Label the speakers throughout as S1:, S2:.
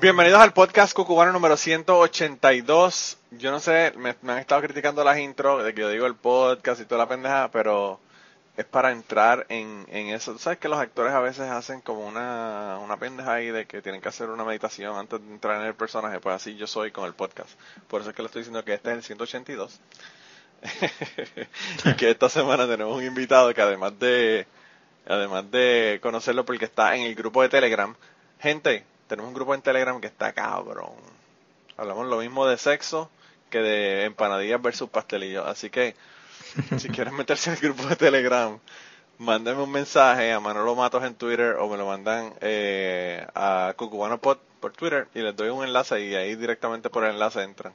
S1: Bienvenidos al podcast Cucubano número 182. Yo no sé, me, han estado criticando las intros de que yo digo el podcast y toda la pendeja, pero es para entrar en, en eso. Tú sabes que los actores a veces hacen como una, una pendeja ahí de que tienen que hacer una meditación antes de entrar en el personaje. Pues así yo soy con el podcast. Por eso es que le estoy diciendo que este es el 182. y que esta semana tenemos un invitado que además de, además de conocerlo porque está en el grupo de Telegram. Gente, tenemos un grupo en Telegram que está cabrón. Hablamos lo mismo de sexo que de empanadillas versus pastelillos. Así que si quieren meterse en el grupo de Telegram, mándenme un mensaje a Manolo Matos en Twitter o me lo mandan eh, a Cucubano Pod por Twitter y les doy un enlace y ahí directamente por el enlace entran.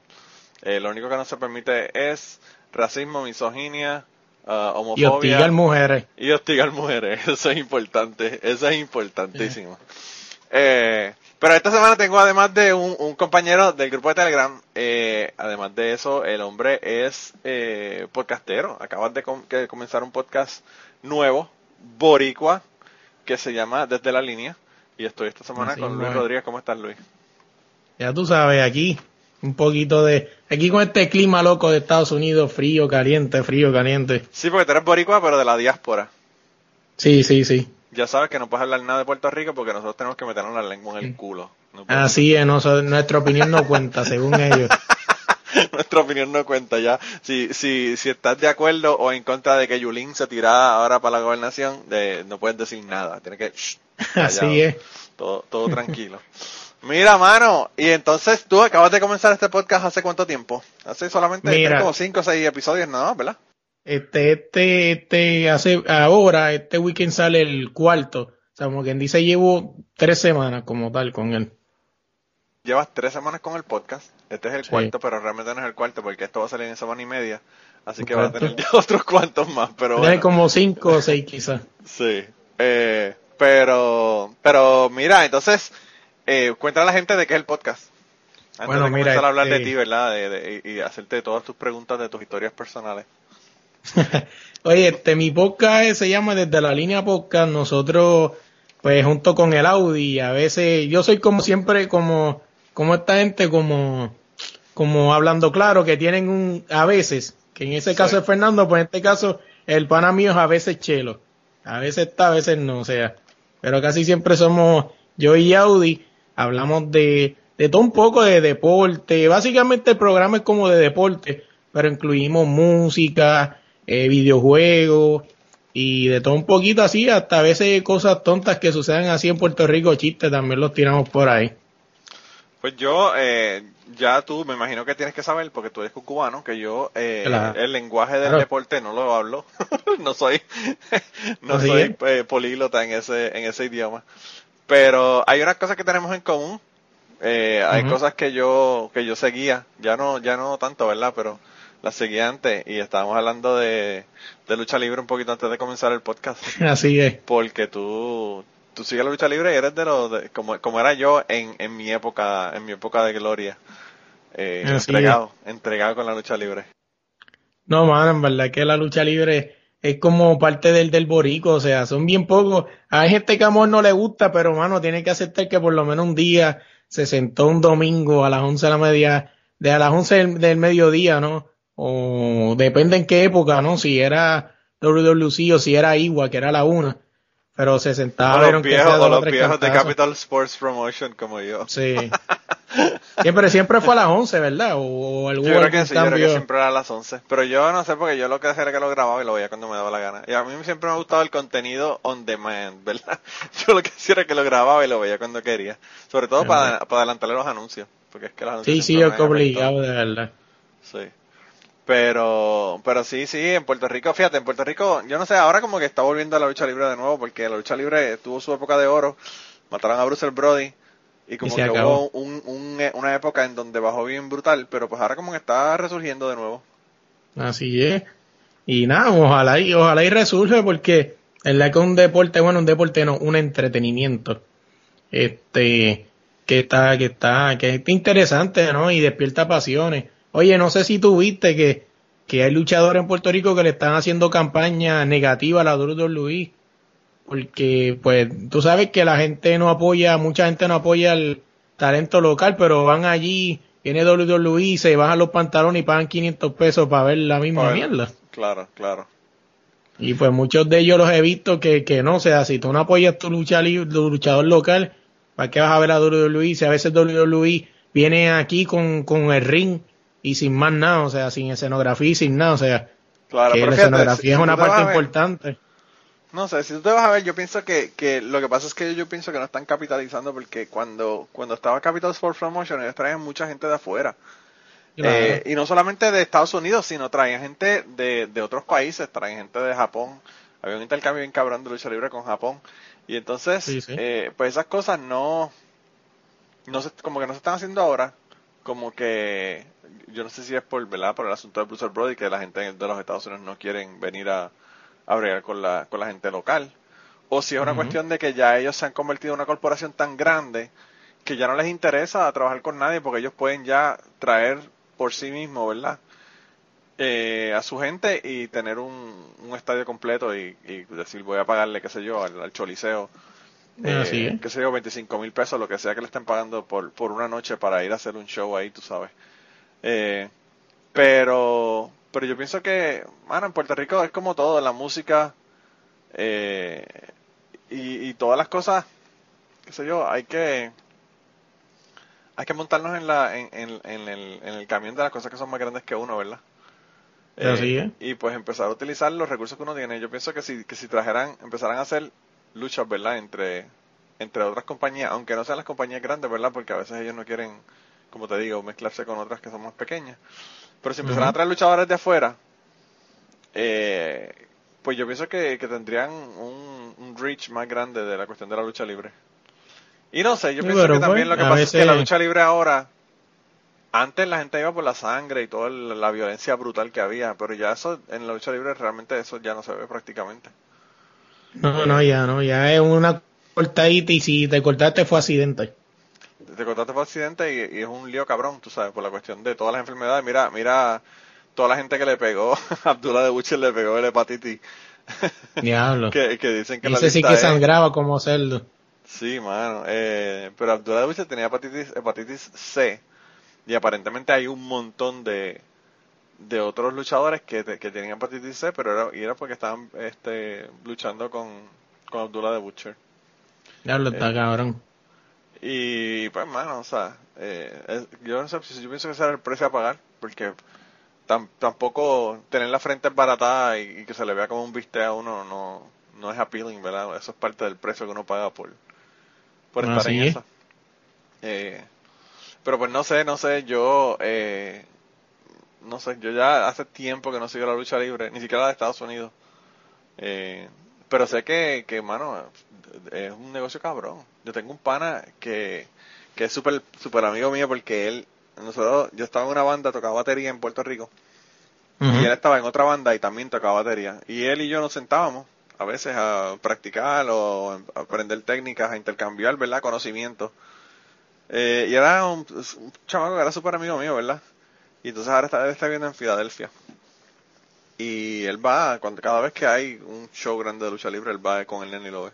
S1: Eh, lo único que no se permite es racismo, misoginia, uh, homofobia.
S2: Y hostigar mujeres.
S1: Y hostigar mujeres. Eso es importante. Eso es importantísimo. Eh, pero esta semana tengo además de un, un compañero del grupo de Telegram, eh, además de eso, el hombre es eh, podcastero. Acabas de, com de comenzar un podcast nuevo, boricua, que se llama Desde la Línea. Y estoy esta semana
S2: Así
S1: con Luis. Rodríguez. ¿Cómo estás, Luis?
S2: Ya tú sabes, aquí un poquito de... Aquí con este clima loco de Estados Unidos, frío, caliente, frío, caliente.
S1: Sí, porque tú eres boricua, pero de la diáspora.
S2: Sí, sí, sí.
S1: Ya sabes que no puedes hablar nada de Puerto Rico porque nosotros tenemos que meternos la lengua en el culo. No
S2: Así es, no, so- nuestra opinión no cuenta, según ellos.
S1: Nuestra opinión no cuenta ya. Si, si, si estás de acuerdo o en contra de que Yulín se tirara ahora para la gobernación, de, no puedes decir nada. Tienes que... shh, callado.
S2: Así es.
S1: Todo, todo tranquilo. Mira, mano, y entonces tú acabas de comenzar este podcast hace cuánto tiempo? Hace solamente
S2: Mira.
S1: como 5 o 6 episodios nada más, ¿verdad?
S2: Este, este, este, hace, ahora, este weekend sale el cuarto. O sea, como quien dice, llevo tres semanas como tal con él.
S1: Llevas tres semanas con el podcast. Este es el
S2: Sí.
S1: cuarto, pero realmente no es el cuarto porque esto va a salir en semana y media. Así que va a tener ya otros cuantos más, pero bueno.
S2: como cinco o seis quizás.
S1: Sí. Eh, pero, pero mira, entonces, eh, cuéntale a la gente de qué es el podcast. Antes
S2: Bueno,
S1: de
S2: mira,
S1: comenzar a hablar de
S2: este-
S1: ti, ¿verdad? De, y hacerte todas tus preguntas de tus historias personales.
S2: Oye, este, mi podcast se llama Desde la Línea Podcast. Nosotros, pues, junto con el Audi, a veces, yo soy como siempre, como, como esta gente, como, como hablando claro, que tienen un, a veces, que en ese caso
S1: Sí.
S2: es Fernando, pues en este caso, el pana mío es a veces Chelo. A veces está, a veces no, o sea. Pero casi siempre somos yo y Audi, hablamos de, de todo un poco de deporte. Básicamente el programa es como de deporte, pero incluimos música, eh, videojuegos y de todo un poquito así, hasta a veces cosas tontas que suceden así en Puerto Rico, chistes también los tiramos por ahí.
S1: Pues yo, eh, ya tú, me imagino que tienes que saber, porque tú eres cubano, que yo, eh,
S2: Claro.
S1: el lenguaje del
S2: Claro.
S1: deporte no lo hablo. no soy, no soy eh, políglota en ese, en ese idioma. Pero hay unas cosas que tenemos en común. Eh, hay cosas que yo, que yo seguía, ya no, ya no tanto, ¿verdad? Pero las seguía antes y estábamos hablando de, de lucha libre un poquito antes de comenzar el podcast.
S2: Así es.
S1: Porque tú, tú sigues la lucha libre y eres de los, de- como, como era yo en, en mi época, en mi época de gloria. Eh, entregado, entregado con la lucha libre.
S2: No, mano, en verdad que la lucha libre es como parte del, del borico, o sea, son bien pocos. Hay gente que a amor no le gusta, pero mano, tiene que aceptar que por lo menos un día se sentó un domingo a las 11 de la media, de a las 11 del, del mediodía, ¿no? O depende en qué época, ¿no? Si era WWC o si era Igua, que era la una. Pero se sentaba
S1: o los viejos, o los viejos de. Capital Sports Promotion como yo.
S2: Sí. Siempre, siempre fue a las 11, ¿verdad? O, algún,
S1: Yo creo que sí, yo creo que siempre era a las 11. Pero yo no sé, porque yo lo que hacía era que lo grababa y lo veía cuando me daba la gana. Y a mí siempre me ha gustado el contenido on demand, ¿verdad? Yo lo que hacía era que lo grababa y lo veía cuando quería. Sobre todo para, para adelantarle los anuncios. Porque es que los anuncios
S2: Sí, sí, es que obligado, de verdad.
S1: Sí. Pero, pero sí, sí, en Puerto Rico, fíjate, en Puerto Rico, yo no sé, ahora como que está volviendo a la lucha libre de nuevo, porque la lucha libre tuvo su época de oro, mataron a Bruce Brody, Y como que
S2: acabó.
S1: hubo un, un- una época en donde bajó bien brutal, pero pues ahora como que está resurgiendo de nuevo.
S2: Así es. Y nada, ojalá y, ojalá y resurge porque es la que un deporte, bueno, un deporte no, un entretenimiento. Este, que está, que está, que está interesante, ¿no? Y despierta pasiones. Oye, no sé si tú viste que, que hay luchadores en Puerto Rico que le están haciendo campaña negativa a la WWE. Porque, pues, tú sabes que la gente no apoya, mucha gente no apoya el talento local, pero van allí, viene WWE, se bajan los pantalones y pagan 500 pesos para ver la misma
S1: ver.
S2: mierda.
S1: Claro, claro.
S2: Y pues muchos de ellos los he visto que, que no, o sea, si tú no apoyas tu lucha li- tu luchador local, ¿para qué vas a ver a WWE? Si a veces WWE viene aquí con, con el ring y sin más nada, o sea, sin escenografía y sin nada, o sea,
S1: Claro,
S2: que
S1: pero
S2: la
S1: fíjate,
S2: escenografía
S1: si-
S2: es una parte importante.
S1: No sé, si tú te vas a ver, yo pienso que, que lo que pasa es que yo pienso que no están capitalizando porque cuando, cuando estaba Capital Sports Promotion ellos traían mucha gente de afuera.
S2: Claro.
S1: Eh, y no solamente de Estados Unidos, sino traían gente de, de otros países, traían gente de Japón. Había un intercambio bien cabrón de lucha libre con Japón. Y entonces,
S2: Sí, sí.
S1: eh, pues esas cosas no, no se, como que no se están haciendo ahora. Como que, yo no sé si es por, ¿verdad? Por el asunto de Bruce Brody, que la gente de los Estados Unidos no quieren venir a, a bregar con la, con la gente local. O si es una cuestión de que ya ellos se han convertido en una corporación tan grande que ya no les interesa trabajar con nadie porque ellos pueden ya traer por sí mismos, ¿verdad? Eh, a su gente y tener un, un estadio completo y, y decir voy a pagarle, qué sé yo, al, al choliseo, eh,
S2: Así es.
S1: qué sé yo, 25 mil pesos, lo que sea que le estén pagando por, por una noche para ir a hacer un show ahí, tú sabes. Eh, pero, pero yo pienso que, mano, en Puerto Rico es como todo, la música eh, y, y todas las cosas, qué sé yo, hay que hay que montarnos en la en, en- en el, en el camión de las cosas que son más grandes que uno, ¿verdad? Eh,
S2: Así.
S1: Y pues empezar a utilizar los recursos que uno tiene. Yo pienso que si, que si trajeran, empezaran a hacer luchas, ¿verdad? Entre, entre otras compañías, aunque no sean las compañías grandes, ¿verdad? Porque a veces ellos no quieren, como te digo, mezclarse con otras que son más pequeñas. Pero si empezaran a traer luchadores de afuera, eh, pues yo pienso que, que tendrían un, un reach más grande de la cuestión de la lucha libre. Y no sé, yo
S2: Sí,
S1: pienso que también
S2: pues,
S1: lo que pasa es que la lucha libre ahora, antes la gente iba por la sangre y toda la violencia brutal que había, pero ya eso, en la lucha libre realmente eso ya no se ve prácticamente.
S2: No, no, ya no, ya es una cortadita y si te cortaste fue accidente.
S1: Te cortaste por accidente y, y es un lío cabrón, tú sabes, por la cuestión de todas las enfermedades. Mira, mira, toda la gente que le pegó, Abdullah de Butcher le pegó el hepatitis.
S2: Diablo.
S1: que, que dicen que
S2: Y
S1: la
S2: ese sí
S1: lista
S2: que
S1: es-
S2: sangraba como cerdo.
S1: Sí, mano. Eh, pero Abdullah de Butcher tenía hepatitis, hepatitis C. Y aparentemente hay un montón de, de otros luchadores que, te- que tenían hepatitis C, pero era, y era porque estaban este, luchando con, con Abdullah de Butcher.
S2: Diablo, está
S1: Eh,
S2: cabrón.
S1: Y pues, mano, o sea, eh, es- yo no sé, si- yo pienso que ese era el precio a pagar, porque tam- tampoco tener la frente baratada y, y que se le vea como un bistec a uno no, no es appealing, ¿verdad? Eso es parte del precio que uno paga por, por estar
S2: Así
S1: en
S2: es.
S1: esa. Eh, pero pues no sé, no sé, yo, eh, no sé, yo ya hace tiempo que no sigo la lucha libre, ni siquiera la de Estados Unidos. Eh, pero sé que, que, mano, es un negocio cabrón. Yo tengo un pana que, que es súper super amigo mío porque él, nosotros, yo estaba en una banda, tocaba batería en Puerto Rico, y él estaba en otra banda y también tocaba batería. Y él y yo nos sentábamos a veces a practicar o a aprender técnicas, a intercambiar, ¿verdad? Conocimientos. Eh, y era un, un chamaco que era súper amigo mío, ¿verdad? Y entonces ahora está, está viviendo en Filadelfia. Y él va, cuando cada vez que hay un show grande de lucha libre, él va con el nene y lo ve.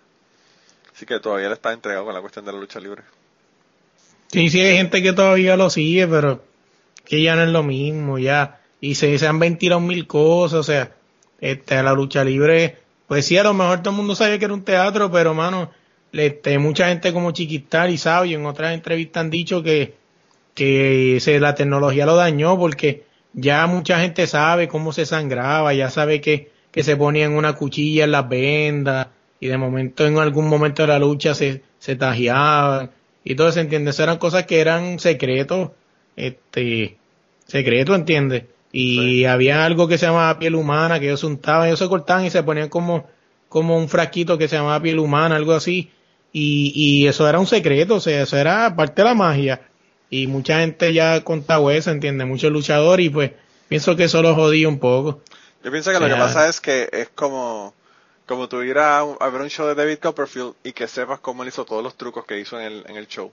S1: Así que todavía él está entregado con la cuestión de la lucha libre.
S2: Sí, sí, hay gente que todavía lo sigue, pero que ya no es lo mismo, ya. Y se, se han ventilado mil cosas, o sea, este, la lucha libre, pues sí, a lo mejor todo el mundo sabía que era un teatro, pero mano, este, mucha gente como Chiquistar y Sabio en otras entrevistas han dicho que, que se, la tecnología lo dañó porque ya mucha gente sabe cómo se sangraba, ya sabe que, que se ponían una cuchilla en las vendas y de momento en algún momento de la lucha se, se tajeaban y todo se entiende, Esas eran cosas que eran secretos, este, secretos, ¿entiendes? Y había algo que se llamaba piel humana, que ellos untaban, ellos se cortaban y se ponían como, como un frasquito que se llamaba piel humana, algo así, y, y eso era un secreto, o sea, eso era parte de la magia. Y mucha gente ya ha contado eso, entiende, muchos luchadores y pues pienso que eso lo jodía un poco.
S1: Yo pienso que lo que pasa es que es como, como tú ir a, ver un show de David Copperfield y que sepas cómo él hizo todos los trucos que hizo en el, en el show.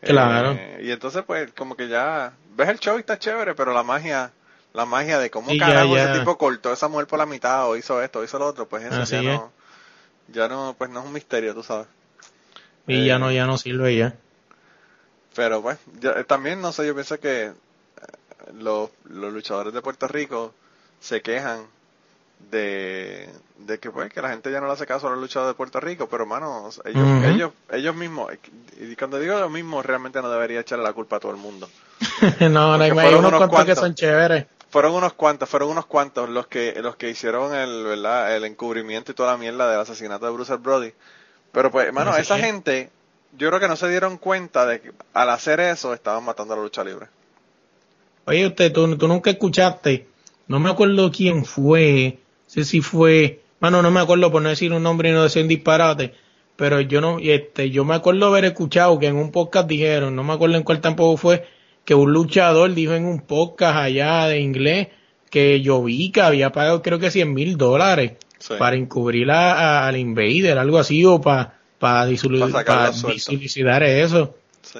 S2: Claro.
S1: Eh, y entonces pues como que ya ves el show y está chévere, pero la magia, la magia de cómo carajo ese tipo cortó esa mujer por la mitad o hizo esto o hizo lo otro, pues eso ya no, ya no, pues no es un misterio, tú sabes.
S2: Y ya no, eh, ya no sirve ya.
S1: Pero pues, también no sé, yo pienso que eh, los, los luchadores de Puerto Rico se quejan de, de que pues que la gente ya no le hace caso a los luchadores de Puerto Rico, pero hermano, ellos, ellos, ellos mismos, y cuando digo ellos mismos, realmente no debería echarle la culpa a todo el mundo.
S2: no, no, hay unos, cuantos, que son chéveres.
S1: Fueron unos cuantos, fueron unos cuantos los que, los que hicieron el, ¿verdad? el encubrimiento y toda la mierda del asesinato de Bruce Brody. Pero pues, hermano, esa gente, yo creo que no se dieron cuenta de que al hacer eso estaban matando a la lucha libre.
S2: Oye, usted, tú, tú nunca escuchaste, no me acuerdo quién fue, sé si fue, bueno, no me acuerdo por no decir un nombre y no decir un disparate, pero yo no, este, yo me acuerdo haber escuchado que en un podcast dijeron, no me acuerdo en cuál tampoco fue, que un luchador dijo en un podcast allá de inglés que Jovica había pagado creo que 100 mil dólares para encubrir al Invader, algo así, o para para visualizar eso.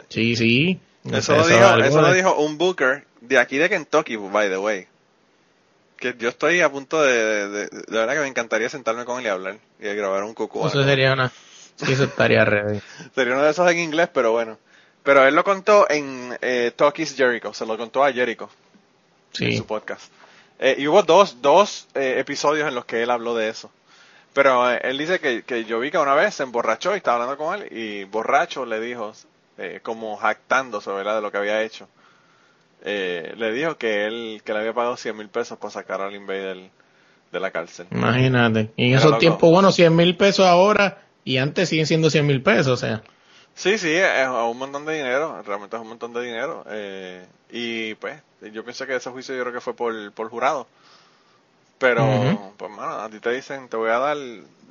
S2: Sí, sí.
S1: Eso, lo, dijo, eso lo dijo un booker de aquí de Kentucky, by the way que yo estoy a punto de, de, de, verdad que me encantaría sentarme con él y hablar y grabar un cucú.
S2: Eso sería una, sí, eso estaría ready.
S1: sería uno de esos en inglés, pero bueno. Pero él lo contó en eh, Talk is Jericho, se lo contó a Jericho sí. en su podcast. Eh, y hubo dos, dos eh, episodios en los que él habló de eso. Pero eh, él dice que, que yo vi que una vez se emborrachó y estaba hablando con él y borracho le dijo, eh, como jactándose, ¿verdad?, de lo que había hecho eh, le dijo que él que le había pagado 100 mil pesos para sacar al Invader de la cárcel.
S2: Imagínate. Y en esos tiempos, bueno, 100 mil pesos ahora y antes siguen siendo 100 mil pesos, o sea.
S1: Sí, sí, es un montón de dinero, realmente es un montón de dinero. Eh, y pues, yo pienso que ese juicio yo creo que fue por, por jurado. Pero, pues, mano, a ti te dicen, te voy a dar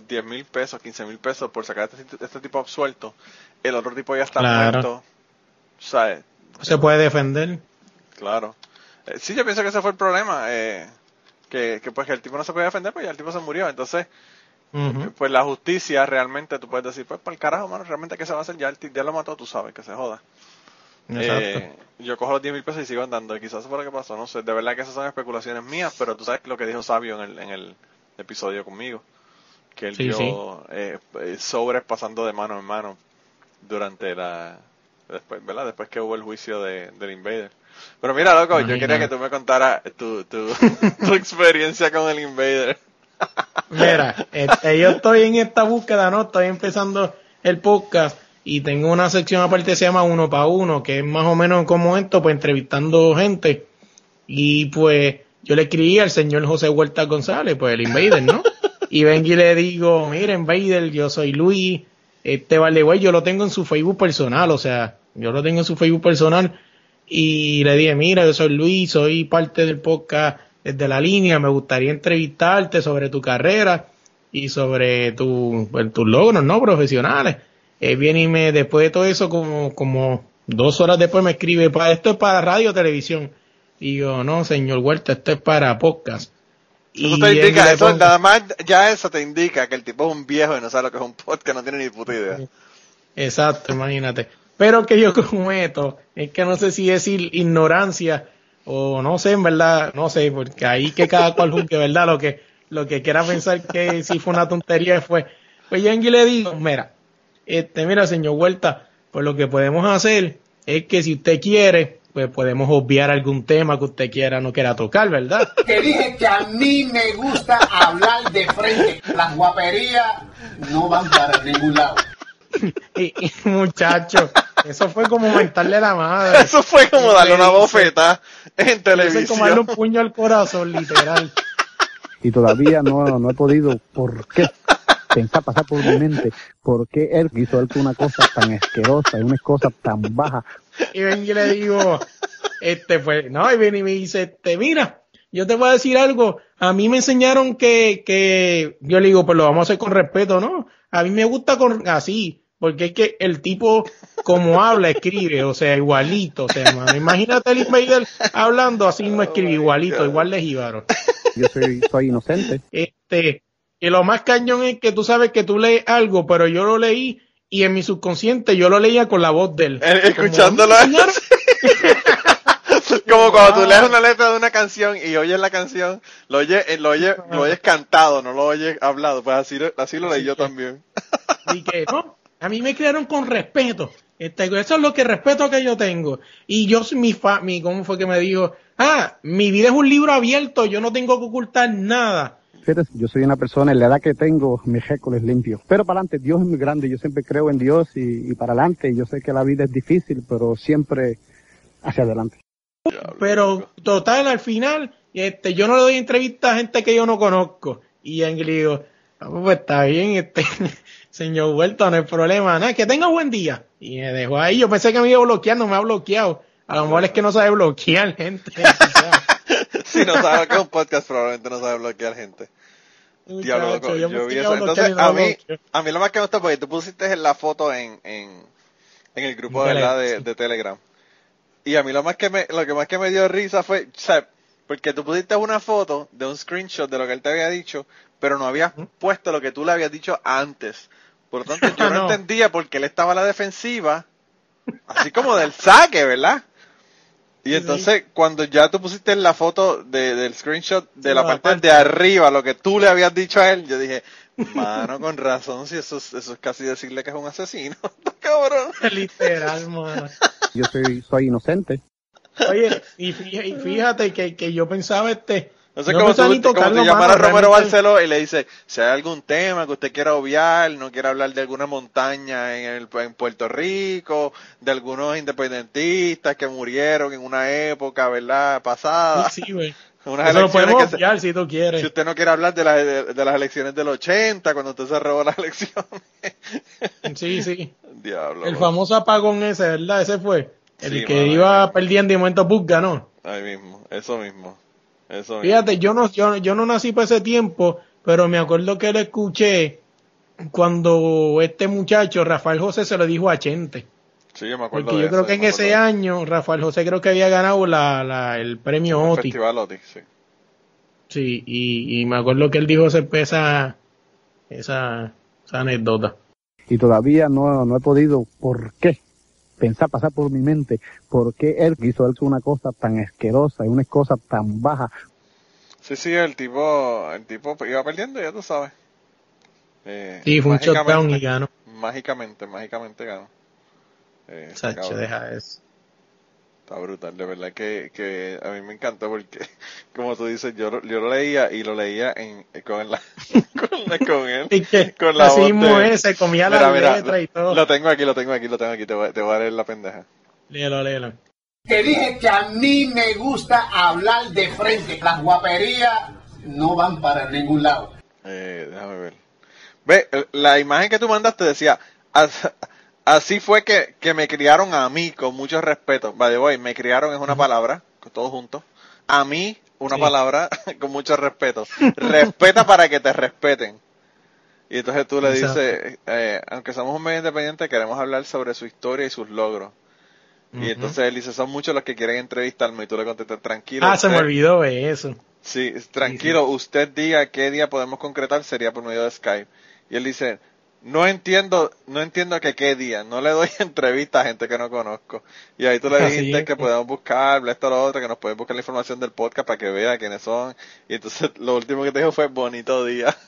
S1: 10 mil pesos, 15 mil pesos por sacar este, este, tipo absuelto. El otro tipo ya está muerto.
S2: Se puede defender.
S1: Claro. Eh, sí, yo pienso que ese fue el problema. Eh, que, que, pues que el tipo no se podía defender, pues ya el tipo se murió. Entonces, pues la justicia realmente, tú puedes decir, pues por el carajo, mano, realmente qué se va a hacer, ya, el, ya lo mató, tú sabes, que se joda. Eh, yo cojo los 10 mil pesos y sigo andando. Y quizás eso fue lo que pasó, no sé. De verdad que esas son especulaciones mías, pero tú sabes lo que dijo Sabio en el, en el episodio conmigo. Que él vio Eh, sobres pasando de mano en mano durante la. Después, ¿verdad? Después que hubo el juicio de, del Invader. Pero mira, loco, yo quería que tú me contaras tu, tu, tu experiencia con el Invader.
S2: Mira, este, yo estoy en esta búsqueda, ¿no? Estoy empezando el podcast y tengo una sección aparte que se llama Uno para Uno, que es más o menos como esto, pues entrevistando gente. Y pues yo le escribí al señor José Huerta González, pues el Invader, ¿no? Y vengo y le digo, mira, Invader, yo soy Luis, este vale, güey, yo lo tengo en su Facebook personal, o sea, yo lo tengo en su Facebook personal y le dije, mira, yo soy Luis, soy parte del podcast desde la línea, me gustaría entrevistarte sobre tu carrera y sobre tu, pues, tus logros, ¿no? Profesionales. Eh, viene y me, después de todo eso, como, como dos horas después me escribe, esto es para radio o televisión. Y yo, no, señor Huerta, esto es para podcast.
S1: Eso te indica, eso, nada más, ya eso te indica que el tipo es un viejo y no sabe lo que es un podcast, no tiene ni puta idea.
S2: Exacto, imagínate. Pero que yo cometo es que no sé si es ignorancia o no sé, en verdad, no sé, porque ahí que cada cual juzgue, ¿verdad? Lo que, lo que quiera pensar que si fue una tontería fue. Pues yo en le digo, mira, este, mira, señor Huerta, pues lo que podemos hacer es que si usted quiere, pues podemos obviar algún tema que usted quiera, no quiera tocar, ¿verdad?
S3: Te dije que a mí me gusta hablar de frente. Las guaperías no van para ningún lado.
S2: y, muchacho, eso fue como mentarle la madre.
S1: Eso fue como darle una bofeta en televisión. Eso
S2: como darle un puño al corazón, literal.
S4: Y todavía no, no he podido, ¿por qué? Pensar, pasar por mi mente, ¿por qué él hizo una cosa tan asquerosa y una cosa tan baja?
S2: Y ven y le digo, este pues, no, y viene y me dice, este, mira, yo te voy a decir algo, a mí me enseñaron que, que, yo le digo, pues lo vamos a hacer con respeto, ¿no? A mí me gusta con, así, porque es que el tipo, como habla, escribe, o sea, igualito, o sea, mano, imagínate el Invader hablando así mismo escribe igualito, igual de jíbaro.
S4: Yo soy, soy inocente.
S2: Este, y lo más cañón es que tú sabes que tú lees algo, pero yo lo leí y en mi subconsciente yo lo leía con la voz de él.
S1: Escuchándolo.
S2: Como,
S1: Como cuando tú lees una letra de una canción y oyes la canción, lo oyes, eh, lo oyes, lo oyes cantado, no lo oyes hablado. Pues así, lo- así lo leí yo también.
S2: Y que no, a mí me criaron con respeto. Este, eso es lo que respeto que yo tengo. Y yo, mi fa, mi, ¿cómo fue que me dijo? Ah, mi vida es un libro abierto, yo no tengo que ocultar nada.
S4: Yo soy una persona, en la edad que tengo, mi récord es limpio. Pero para adelante, Dios es muy grande, yo siempre creo en Dios y, y para adelante. Yo sé que la vida es difícil, pero siempre hacia adelante.
S2: Pero total, al final, este, yo no le doy entrevista a gente que yo no conozco. Y en digo, "Ah, pues está bien, este, señor Huerta, no hay problema, nada, que tenga buen día. Y me dejó ahí, yo pensé que me iba a bloquear, no me ha bloqueado. A lo mejor es que no sabe bloquear gente.
S1: Si no sabes lo que es un podcast, probablemente no sabe bloquear gente. Diablo, loco, yo, vi eso. Entonces, a mí, a mí lo más que me gustó porque tú pusiste la foto en, en, en el grupo ¿verdad? De, de Telegram. Y a mí lo más que me, lo que más que me dio risa fue, o sea, porque tú pusiste una foto de un screenshot de lo que él te había dicho, pero no habías puesto lo que tú le habías dicho antes. Por lo tanto, yo no,
S2: No.
S1: entendía por qué él estaba a la defensiva, así como del saque, ¿verdad? Y
S2: Sí,
S1: entonces, cuando ya tú pusiste la foto de, del screenshot de
S2: Sí,
S1: la
S2: la
S1: parte
S2: parte.
S1: de arriba, lo que tú le habías dicho a él, yo dije, mano, con razón, si eso, es- eso es casi decirle que es un asesino, cabrón.
S2: Literal, mano.
S4: Yo soy, soy inocente.
S2: Oye, y fíjate, y fíjate que, que yo pensaba este.
S1: Entonces,
S2: yo
S1: como
S2: pensaba
S1: tú,
S2: ni
S1: como
S2: tocarlo,
S1: tú llamar a
S2: mano,
S1: Romero Barceló y le dice, si hay algún tema que usted quiera obviar, no quiere hablar de alguna montaña en, el, en Puerto Rico, de algunos independentistas que murieron en una época, ¿verdad? Pasada.
S2: Sí, güey.
S1: Unas
S2: Eso lo podemos
S1: que se-
S2: obviar si tú quieres.
S1: Si usted no quiere hablar de, las de, de las elecciones del 80, cuando usted se robó las elecciones.
S2: Sí, sí.
S1: Diablo.
S2: El famoso apagón ese, ¿verdad? Ese fue. El
S1: Sí,
S2: que iba perdiendo y momento Bush ganó.
S1: Ahí mismo, eso mismo. Eso.
S2: Fíjate, yo no, yo, yo no nací por ese tiempo, pero me acuerdo que lo escuché cuando este muchacho, Rafael José, se lo dijo a Chente.
S1: Sí, yo me acuerdo
S2: Porque
S1: de
S2: yo creo
S1: eso,
S2: que en ese año, Rafael José creo que había ganado la, la, el premio
S1: El
S2: OTI.
S1: Festival Otis, sí.
S2: Sí, y, y me acuerdo que él dijo esa, esa, esa, esa anécdota.
S4: Y todavía no, no he podido, ¿por qué? Pensar, pasar por mi mente, ¿por qué él hizo él una cosa tan asquerosa y una cosa tan baja?
S1: Sí, sí, el tipo, el tipo iba perdiendo, ya tú sabes. Eh,
S2: Sí, fue un shutdown y ganó.
S1: Mágicamente, mágicamente ganó. Eh,
S2: Sacho,
S1: cabrón.
S2: deja eso.
S1: Está brutal, de verdad que, que a mí me encantó porque, como tú dices, yo, lo- yo lo leía y lo leía en, con, la, con, la- con él.
S2: Y que
S1: Con la
S2: así
S1: voz
S2: mismo
S1: de-
S2: es, se comía
S1: Mira,
S2: la
S1: mira,
S2: letra y todo.
S1: Lo tengo aquí, lo tengo aquí, lo tengo aquí, te voy, te voy a leer la pendeja.
S2: Léelo, léelo.
S3: Te dije que a mí me gusta hablar de frente. Las guaperías no van para ningún lado.
S1: Eh, déjame ver. Ve, la imagen que tú mandaste decía, "As- así fue que, que me criaron a mí con mucho respeto. By the way, me criaron es una palabra, con todos juntos. A mí, una
S2: Sí.
S1: palabra con mucho respeto. Respeta para que te respeten. Y entonces tú le
S2: Exacto.
S1: dices, eh, aunque somos un medio independiente, queremos hablar sobre su historia y sus logros. Y entonces él dice, son muchos los que quieren entrevistarme y tú le contestas, tranquilo.
S2: Ah, se me olvidó eso.
S1: Sí, tranquilo, usted diga qué día podemos concretar, sería por medio de Skype. Y él dice, no entiendo, no entiendo que qué día, no le doy entrevista a gente que no conozco. Y ahí tú le dijiste que podemos buscar, esto, lo otro, que nos pueden buscar la información del podcast para que vea quiénes son. Y entonces lo último que te dijo fue bonito día.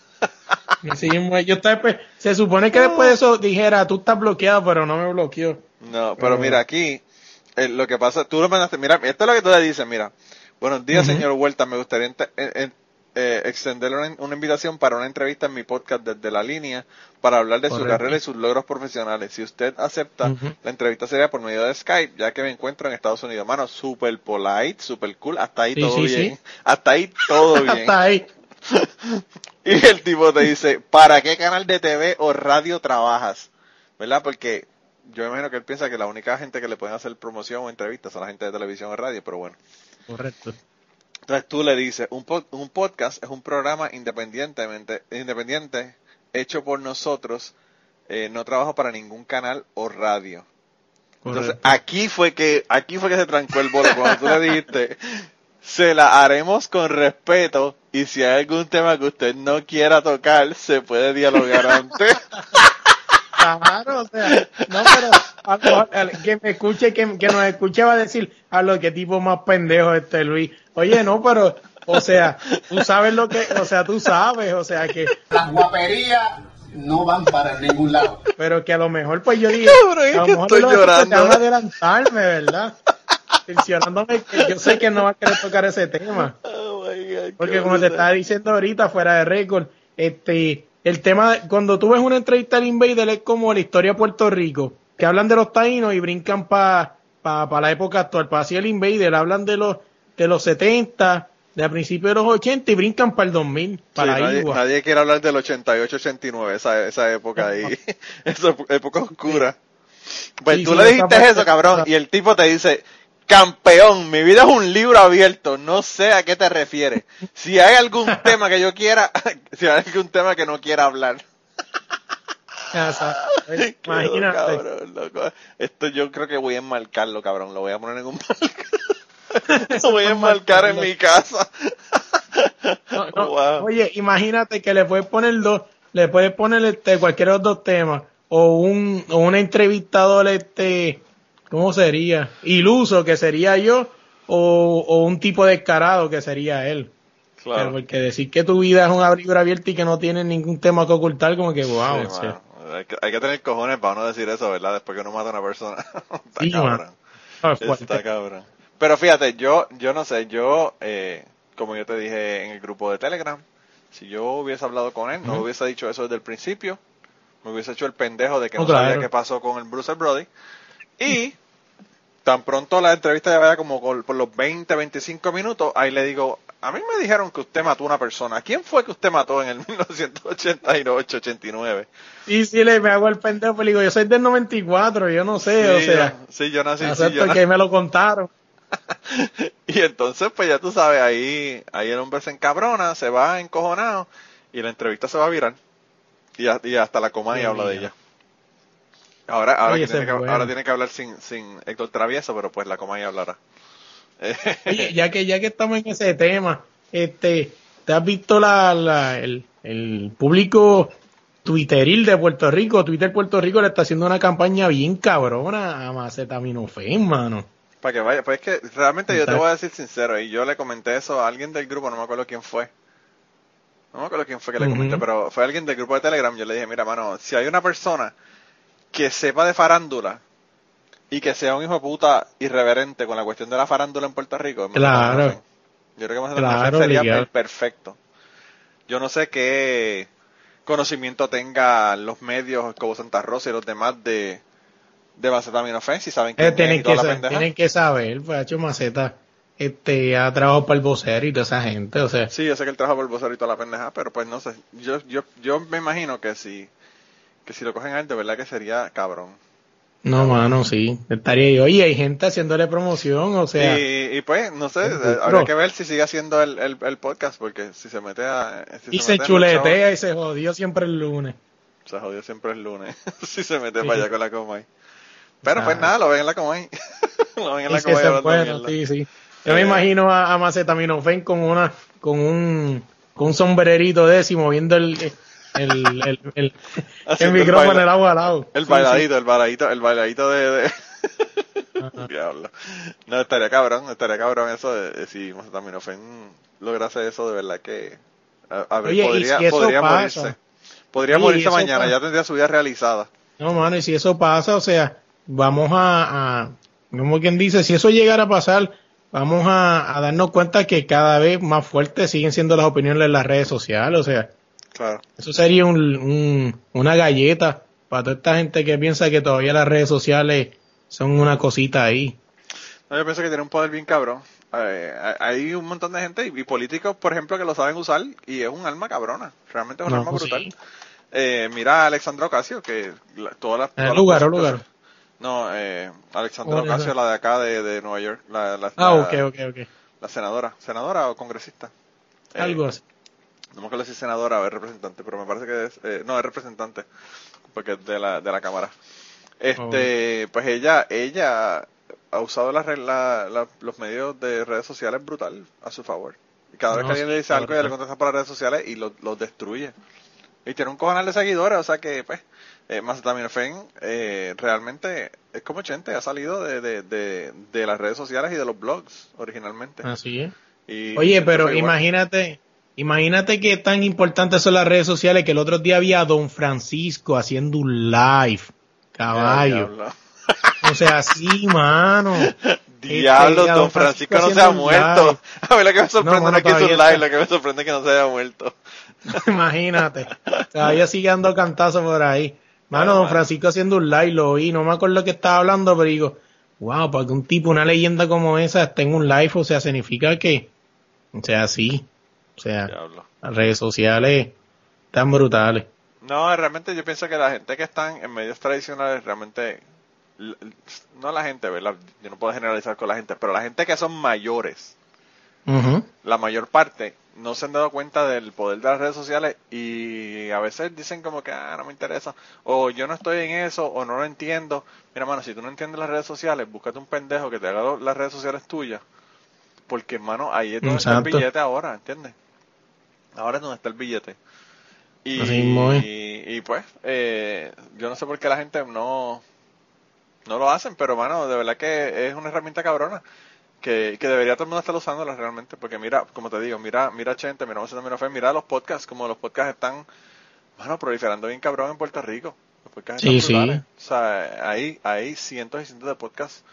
S2: Es. yo estaba espe- se supone que después de eso dijera, tú estás bloqueado, pero no me bloqueó.
S1: No, pero
S2: Ah.
S1: mira aquí, eh, lo que pasa, tú lo mandaste, mira, esto es lo que tú le dices, mira, buenos días señor Huerta, me gustaría eh, extenderle una, una invitación para una entrevista en mi podcast desde la línea para hablar de su carrera y sus logros profesionales. Si usted acepta, la entrevista sería por medio de Skype, ya que me encuentro en Estados Unidos. Mano, super polite, super cool, hasta ahí
S2: Sí,
S1: todo
S2: sí,
S1: bien.
S2: sí.
S1: Hasta ahí todo bien.
S2: Hasta ahí.
S1: Y el tipo te dice, ¿para qué canal de TV o radio trabajas? ¿Verdad? Porque yo imagino que él piensa que la única gente que le pueden hacer promoción o entrevistas son la gente de televisión o radio, pero bueno.
S2: Correcto.
S1: Entonces tú le dices, un, pod- un podcast es un programa independientemente, independiente hecho por nosotros eh, no trabajo para ningún canal o radio. Entonces, aquí fue que, aquí fue que se trancó el bolo cuando tú le dijiste, se la haremos con respeto y si hay algún tema que usted no quiera tocar, se puede dialogar antes.
S2: Claro, o sea, no, pero a lo que me escuche, que, que nos escuche va a decir, a lo que tipo más pendejo este Luis. Oye, no, pero, o sea, tú sabes lo que, o sea, tú sabes, o sea, que,
S3: Las guaperías no van para ningún lado.
S2: pero que a lo mejor pues yo dije,
S1: Cabrón, es
S2: a lo
S1: que
S2: mejor
S1: estoy
S2: lo
S1: llorando.
S2: Adelantarme, ¿verdad? Mencionándome que yo sé que no va a querer tocar ese tema.
S1: Oh my God,
S2: Porque como te estaba diciendo ahorita, fuera de récord, este, el tema, cuando tú ves una entrevista al Invader es como la historia de Puerto Rico, que hablan de los taínos y brincan para pa, pa la época actual, para así el Invader, hablan de los, de los 70, de a principios de los 80 y brincan para el 2000, para
S1: Sí, nadie, nadie quiere hablar del 88-89, esa, esa época ahí, esa época oscura. Pues
S2: Sí,
S1: tú
S2: sí,
S1: le dijiste eso, cabrón, y el tipo te dice, campeón, mi vida es un libro abierto, no sé a qué te refieres. Si hay algún tema que yo quiera, si hay algún tema que no quiera hablar.
S2: Imagínate.
S1: cabrón, loco. Esto yo creo que voy a enmarcarlo, cabrón, lo voy a poner en un lo voy a enmarcar en mi casa.
S2: No, no,
S1: Wow.
S2: Oye, imagínate que le puedes poner dos, le puedes poner este cualquiera de los dos temas o un o un entrevistador este ¿cómo sería? Iluso que sería yo o, o un tipo descarado que sería él. Pero
S1: Claro.
S2: porque decir que tu vida es un libro abierto y que no tienes ningún tema que ocultar como que wow,
S1: Sí,
S2: o sea,
S1: mano. Hay, que, hay que tener cojones para no decir eso, ¿verdad? Después que uno mata a una persona. Está
S2: Sí,
S1: cabrón.
S2: mano. no, es fuerte.
S1: Está cabrón. Pero fíjate, yo, yo no sé, yo, eh, como yo te dije en el grupo de Telegram, si yo hubiese hablado con él, no
S2: Ujú.
S1: hubiese dicho eso desde el principio, me hubiese hecho el pendejo de que no
S2: claro.
S1: sabía qué pasó con el Bruce Brody. Y tan pronto la entrevista ya vaya como por, los 20, 25 minutos, ahí le digo, a mí me dijeron que usted mató a una persona. ¿Quién fue que usted mató en el 1988, 89?
S2: Y si le me hago el pendejo, pues le digo, yo soy del 94, yo no sé, o
S1: Sí,
S2: sea,
S1: yo- sí, yo nací, sí, yo
S2: que me lo contaron.
S1: Y entonces, pues ya tú sabes, ahí, ahí el hombre se encabrona, se va encojonado y la entrevista se va a virar. Y, y hasta la coma y habla de ella. Ahora, ahora,
S2: Oye,
S1: que tiene que, ahora tiene que hablar sin, sin Héctor Travieso, pero pues la coma y hablará.
S2: Oye, ya que ya que estamos en ese tema, este, ¿te has visto la, la el, el público twitteril de Puerto Rico? Twitter Puerto Rico le está haciendo una campaña bien cabrona a Macetaminofen, mano.
S1: Para que vaya, pues es que realmente yo te voy a decir sincero, y yo le comenté eso a alguien del grupo, no me acuerdo quién fue. No me acuerdo quién fue que le comenté, pero fue alguien del grupo de Telegram. Yo le dije, mira, mano, si hay una persona que sepa de farándula y que sea un hijo de puta irreverente con la cuestión de la farándula en Puerto Rico.
S2: Claro.
S1: Yo creo que Macetaminofen
S2: Claro,
S1: sería el perfecto. Yo no sé qué conocimiento tengan los medios como Santa Rosa y los demás de, de Macetaminofen, si saben
S2: Eh,
S1: es y
S2: tienen, que,
S1: la
S2: sa-
S1: pendeja.
S2: tienen que saber, pues ha hecho Maceta, este, ha trabajado para el vocero y toda esa gente, o sea,
S1: Sí, yo sé que él trabaja por el vocero y toda la pendeja, pero pues no sé. Yo, yo, yo me imagino que si, que si lo cogen a él, de verdad que sería cabrón.
S2: no, mano, sí, estaría ahí. Oye, hay gente haciéndole promoción, o sea,
S1: y, y pues, no sé, eh,
S2: duro.
S1: habría que ver si sigue haciendo el, el, el podcast, porque si se mete a... Si
S2: y se chuletea y se jodió siempre el lunes.
S1: se jodió siempre el lunes. si se mete
S2: Sí.
S1: para allá con la Comay. Pero pues
S2: Ah.
S1: nada, lo ven en la Comay. lo ven en
S2: Y
S1: la Comay
S2: bueno, sí, sí. Yo me
S1: Eh.
S2: imagino a, a Macetaminofen con una, con un, con un sombrerito y moviendo el, el, el, el, el- micrófono en el agua al lado.
S1: El
S2: Sí,
S1: bailadito, el bailadito, el bailadito de... de... Diablo. No, estaría cabrón, estaría cabrón eso de, de si Macetaminofen lograse eso, de verdad que... A, a ver,
S2: Oye,
S1: podría,
S2: si
S1: podría morirse. Podría
S2: Oye,
S1: morirse mañana,
S2: pasa-
S1: ya tendría su vida realizada.
S2: No, mano, y si eso pasa, o sea, vamos a, a como quien dice, si eso llegara a pasar, vamos a, a darnos cuenta que cada vez más fuertes siguen siendo las opiniones en las redes sociales, o sea,
S1: Claro.
S2: Eso sería un, un- una galleta para toda esta gente que piensa que todavía las redes sociales son una cosita ahí.
S1: No, yo pienso que tiene un poder bien cabrón. Eh, hay un montón de gente y, y políticos, por ejemplo, que lo saben usar y es un alma cabrona. Realmente es un
S2: No,
S1: alma
S2: sí.
S1: brutal. Eh, mira a Alexandra Ocasio, que la- todas las...
S2: ¿En
S1: todas
S2: lugar lugar?
S1: No, eh, Alexandra
S2: Oh,
S1: Ocasio, la de acá de, de Nueva York, la, la,
S2: Ah, ok, ok, ok.
S1: la senadora, senadora o congresista. Eh,
S2: Algo así.
S1: No me acuerdo si es senadora o es representante, pero me parece que es, eh, no, es representante, porque es de la, de la Cámara. Este, pues ella, ella ha usado las la, la- los medios de redes sociales brutal a su favor. Y cada vez
S2: No,
S1: que alguien le dice algo, ella le contesta por las redes sociales y los los destruye. Y tiene un cojonal de seguidores, o sea que, pues, eh, Macetaminofen eh, realmente es como Chente, ha salido de, de, de, de las redes sociales y de los blogs originalmente.
S2: Así es.
S1: Y
S2: Oye, pero imagínate, imagínate que tan importantes son las redes sociales que el otro día había a Don Francisco haciendo un live, caballo. O sea, sí, mano.
S1: Diablo,
S2: Este,
S1: don Francisco no se ha muerto.
S2: live.
S1: A ver, lo que me sorprende
S2: No,
S1: no, es que un live,
S2: está.
S1: lo que me sorprende es que no se haya muerto.
S2: Imagínate. Todavía sigue dando cantazo por ahí. Mano, don
S1: mano.
S2: Francisco haciendo un live, lo oí, no me acuerdo lo que estaba hablando, pero digo, wow, para que un tipo, una leyenda como esa esté en un live, o sea, significa que, o sea, sí, o sea,
S1: Diablo.
S2: las redes sociales tan brutales.
S1: No, realmente yo pienso que la gente que están en medios tradicionales realmente, no la gente, ¿verdad? Yo no puedo generalizar con la gente, pero la gente que son mayores, la mayor parte, no se han dado cuenta del poder de las redes sociales y a veces dicen como que, ah, no me interesa, o yo no estoy en eso, o no lo entiendo. Mira, mano, si tú no entiendes las redes sociales, búscate un pendejo que te haga las redes sociales tuyas, porque, hermano, ahí es donde está el billete ahora, ¿entiendes? Ahora es donde está el billete. Y, y, y, pues, eh, yo no sé por qué la gente no, no lo hacen, pero, mano, de verdad que es una herramienta cabrona que, que debería todo el mundo estar usándola realmente, porque mira, como te digo, mira, mira Chente, mira José Mira Fe, mira los podcasts, como los podcasts están, bueno, proliferando bien cabrón en Puerto Rico. Los podcasts
S2: Sí,
S1: están
S2: sí.
S1: O sea, hay, hay cientos y cientos de podcasts,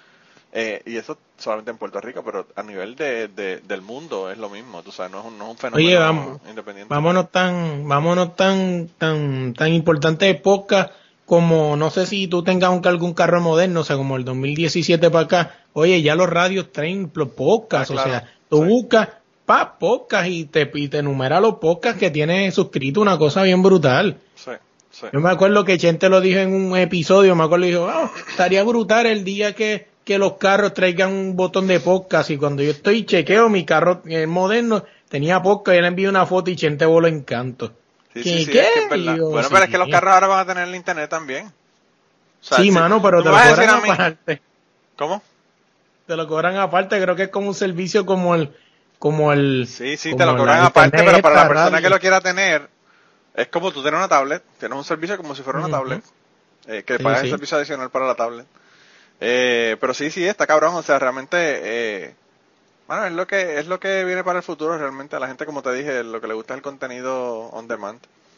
S1: eh, y eso solamente en Puerto Rico, pero a nivel de, de- del mundo es lo mismo, tú sabes, no es un, no es un fenómeno
S2: Oye, vamos,
S1: independiente.
S2: vámonos tan, vámonos tan, tan, tan importante de podcast como, no sé si tú tengas un, algún carro moderno, o sea, como el 2017 para acá, oye, ya los radios traen los podcasts,
S1: Ah, claro.
S2: o sea, tú
S1: Sí.
S2: buscas, pa, podcast y te, y te enumera los podcasts que tienes suscrito, una cosa bien brutal.
S1: Sí, sí.
S2: Yo me acuerdo que Chente lo dijo en un episodio, me acuerdo dijo, "Ah, estaría brutal el día que, que los carros traigan un botón de podcast y cuando yo estoy chequeo mi carro eh, moderno tenía podcast y él envió una foto y Chente voló encanto.
S1: Sí,
S2: ¿Qué-
S1: sí, sí,
S2: qué?
S1: es que es verdad.
S2: Digo,
S1: bueno,
S2: sí.
S1: pero es que los carros ahora van a tener el internet también. O sea,
S2: sí,
S1: si-
S2: mano, pero te lo cobran aparte.
S1: ¿Cómo?
S2: Te lo cobran aparte, creo que es como un servicio como el, como el.
S1: Sí, sí, te lo cobran aparte, pero para la persona
S2: radio.
S1: que lo quiera tener, es como tú tienes una tablet, tienes un servicio como si fuera una tablet, eh, que
S2: Sí,
S1: pagas el servicio adicional para la tablet. Eh, pero sí, sí, está cabrón, o sea, realmente, eh, bueno, es lo que es lo que viene para el futuro realmente. A la gente, como te dije, lo que le gusta es el contenido on demand.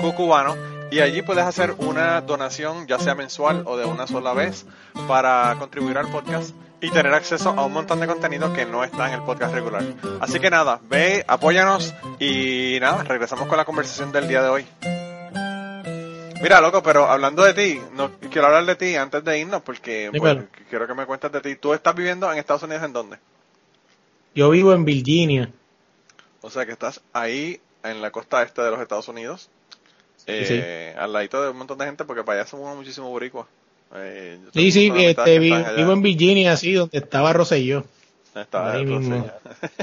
S1: cucubano y allí puedes hacer una donación ya sea mensual o de una sola vez para contribuir al podcast y tener acceso a un montón de contenido que no está en el podcast regular. Así que nada, ve, apóyanos y nada, regresamos con la conversación del día de hoy. Mira, loco, pero hablando de ti, no quiero hablar de ti antes de irnos porque pues, quiero que me cuentes de ti. ¿Tú estás viviendo en Estados Unidos en dónde?
S2: Yo vivo en Virginia.
S1: O sea que estás ahí en la costa este de los Estados Unidos, eh, al ladito de un montón de gente porque para allá somos muchísimo boricua. Eh,
S2: Sí, sí, este, vi- vivo en Virginia, así, donde estaba Rosselló.
S1: Está,
S2: ahí mismo.